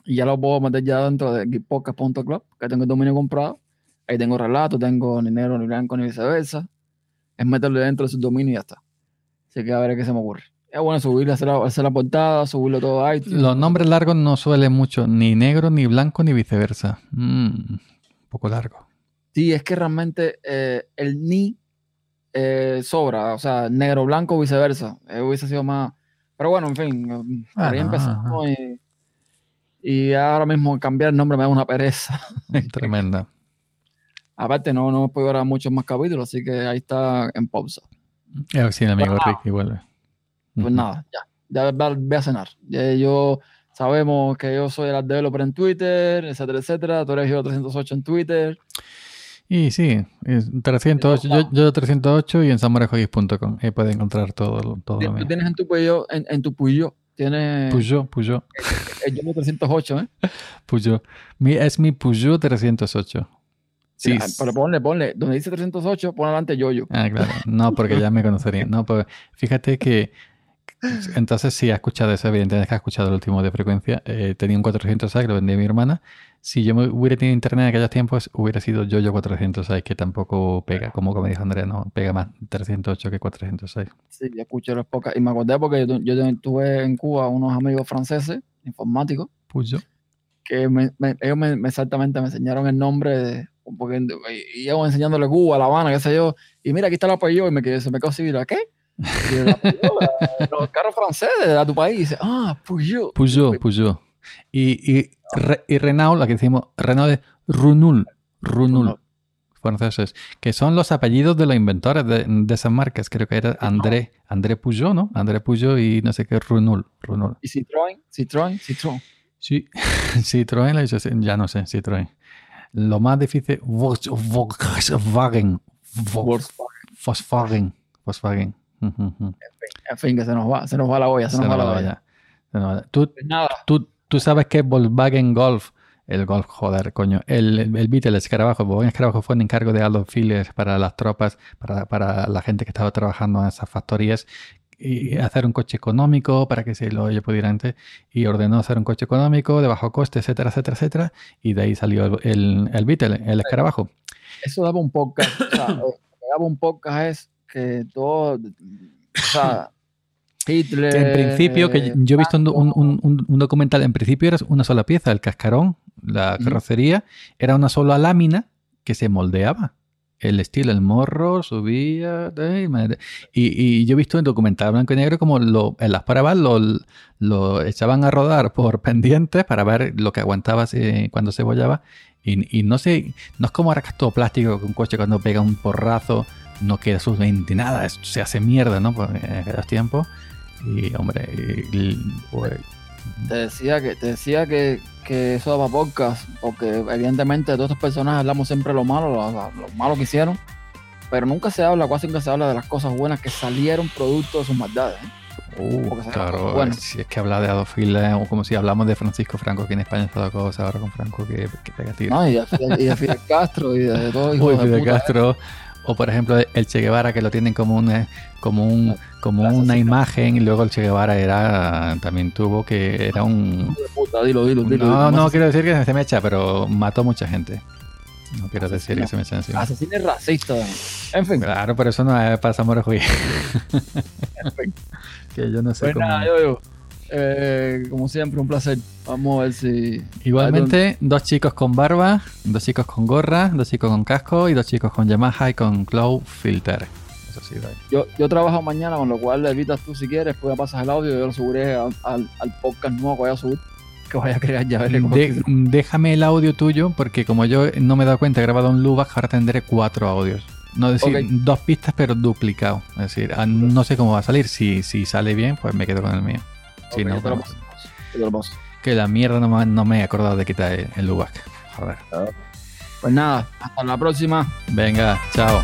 Speaker 1: y, ya lo puedo meter ya dentro de podcast.club, que tengo el dominio comprado. Ahí tengo relato, tengo ni negro, ni blanco, ni viceversa. Es meterlo dentro de su dominio y ya está. Así que a ver qué se me ocurre. Es bueno subirlo, hacer la, hacer la portada, subirlo todo a iTunes.
Speaker 2: Los nombres largos no suelen mucho, ni negro, ni blanco, ni viceversa. Mm, un poco largo.
Speaker 1: Sí, es que realmente eh, el ni eh, sobra, o sea, negro, blanco, viceversa. Eh, hubiese sido más. Pero bueno, en fin, ah, ahí empezamos y, y, ahora mismo cambiar el nombre me da una pereza. (laughs)
Speaker 2: Tremenda.
Speaker 1: Aparte, no, no puedo grabar muchos más capítulos, así que ahí está en pausa.
Speaker 2: Eh, el amigo pues vuelve.
Speaker 1: Pues nada, ya. Ya voy a cenar. Ya yo sabemos que yo soy el developer en Twitter, etcétera, etcétera. Tú eres yo 308 en Twitter.
Speaker 2: Y sí, 308, yo, yo 308 y en samorejoguis.com. Ahí puedes encontrar todo, todo
Speaker 1: lo mío. tienes en tu Puyo, en, en tu Puyo, tienes...
Speaker 2: Puyo, Puyo.
Speaker 1: El, el, 308, ¿eh? (laughs)
Speaker 2: Puyo. Mi, es mi Puyo 308.
Speaker 1: Sí. pero ponle, ponle, donde dice 308, pon adelante yo-yo.
Speaker 2: Ah, claro. No, porque ya me conocería. No, pues fíjate que entonces si ha escuchado eso, evidentemente que ha escuchado el último de frecuencia. Eh, tenía un 406 que lo vendí a mi hermana. Si yo hubiera tenido internet en aquellos tiempos, hubiera sido yo-yo 406, que tampoco pega, como, como dijo Andrea, no, pega más 308 que 406.
Speaker 1: Sí, ya escuché los pocas. Y me acordé porque yo, yo, tuve en Cuba unos amigos franceses, informáticos.
Speaker 2: Pues yo.
Speaker 1: Que ellos me, exactamente me enseñaron el nombre de porque íbamos enseñándole Cuba, La Habana, qué sé yo, y mira, aquí está el apellido, y me quedé, se me quedó así, mira, ¿qué? Y (laughs) los carros franceses de tu país, y dice, ah, Peugeot.
Speaker 2: Peugeot, Peugeot. Y, y, y Renault, la que decimos, Renault es Runul, Runul, franceses, que son los apellidos de los inventores de, de esas marcas, creo que era André, André Peugeot, ¿no? André Peugeot y no sé qué, Runul, Runul.
Speaker 1: ¿Y Citroën? ¿Citroën? Citroën.
Speaker 2: Sí, (laughs) Citroën, ya no sé, Citroën. Lo más difícil, Volkswagen. Volkswagen. Volkswagen.
Speaker 1: En fin, que se nos va, se nos va la olla, se, nos, va la olla.
Speaker 2: ¿Tú, pues tú, tú sabes que Volkswagen Golf, el Golf, joder, coño, el, el Beetle, el escarabajo, el escarabajo fue en encargo de Adolf Hitler para las tropas, para, para la gente que estaba trabajando en esas factorías, y hacer un coche económico para que se lo pudiera antes y ordenó hacer un coche económico de bajo coste, etcétera, etcétera, etcétera, y de ahí salió el, el, Beetle, el escarabajo.
Speaker 1: Eso daba un podcast, o sea, (laughs) daba un podcast es que todo, o sea, Hitler.
Speaker 2: en principio, que yo he visto un, un- un- un documental, en principio era una sola pieza, el cascarón, la carrocería, era una sola lámina que se moldeaba. El estilo, el morro, subía. Y, y yo he visto en documental blanco y negro como lo, en las pruebas lo, lo echaban a rodar por (laughs) pendientes para ver lo que aguantaba cuando se bollaba. Y, y no sé, no es como es todo plástico, que un coche cuando pega un porrazo no queda absolutamente nada, es- se hace mierda, ¿no? Pues en aquellos tiempos. Y hombre, y-
Speaker 1: Te decía que, te decía que, que eso daba podcast, porque evidentemente de todos estos personajes hablamos siempre lo malo, lo, lo malo que hicieron, pero nunca se habla, casi nunca se habla de las cosas buenas que salieron producto de sus maldades. ¿eh?
Speaker 2: Uh, claro,
Speaker 1: bueno.
Speaker 2: si es que habla de Adolf Hitler, o como si hablamos de Francisco Franco, que en España está la cosa ahora con Franco que, que pega tiro.
Speaker 1: ¿no? Y, de Fidel, y de Fidel Castro y de, todo (laughs) hijo
Speaker 2: Uy,
Speaker 1: de
Speaker 2: Fidel
Speaker 1: puta, ¿eh?
Speaker 2: O por ejemplo el Che Guevara, que lo tienen como un como un como
Speaker 1: Claro,
Speaker 2: una
Speaker 1: sí,
Speaker 2: imagen, y luego el Che Guevara era también tuvo que era un
Speaker 1: hijo de puta, dilo, dilo, dilo.
Speaker 2: no, no quiero decir que se me echa, pero mató mucha gente. No quiero decir que se me echa encima.
Speaker 1: Asesino racista. En fin.
Speaker 2: Claro, pero eso no es para Zamora (laughs) que yo no sé
Speaker 1: Pues
Speaker 2: cómo.
Speaker 1: yo, yo. Eh, como siempre, un placer. Vamos a ver si.
Speaker 2: Igualmente, dos chicos con barba, dos chicos con gorra, dos chicos con casco y dos chicos con Yamaha y con Cloud Filter. Eso sí.
Speaker 1: Yo, yo trabajo mañana, con lo cual le evitas tú si quieres, pues me pasas el audio y yo lo subiré al, al, al podcast nuevo que voy a subir. Que vaya a crear ya veré cómo
Speaker 2: De- déjame el audio tuyo porque como yo no me he dado cuenta, he grabado un Lubac, ahora tendré cuatro audios. No decir dos pistas, pero duplicado. Es decir, ah, no sé cómo va a salir. Si, si sale bien, pues me quedo con el mío. Si
Speaker 1: Ok,
Speaker 2: no,
Speaker 1: lo
Speaker 2: que la mierda no me, no me he acordado de quitar el, el Lubac. Joder.
Speaker 1: Pues nada, hasta la próxima.
Speaker 2: Venga, chao.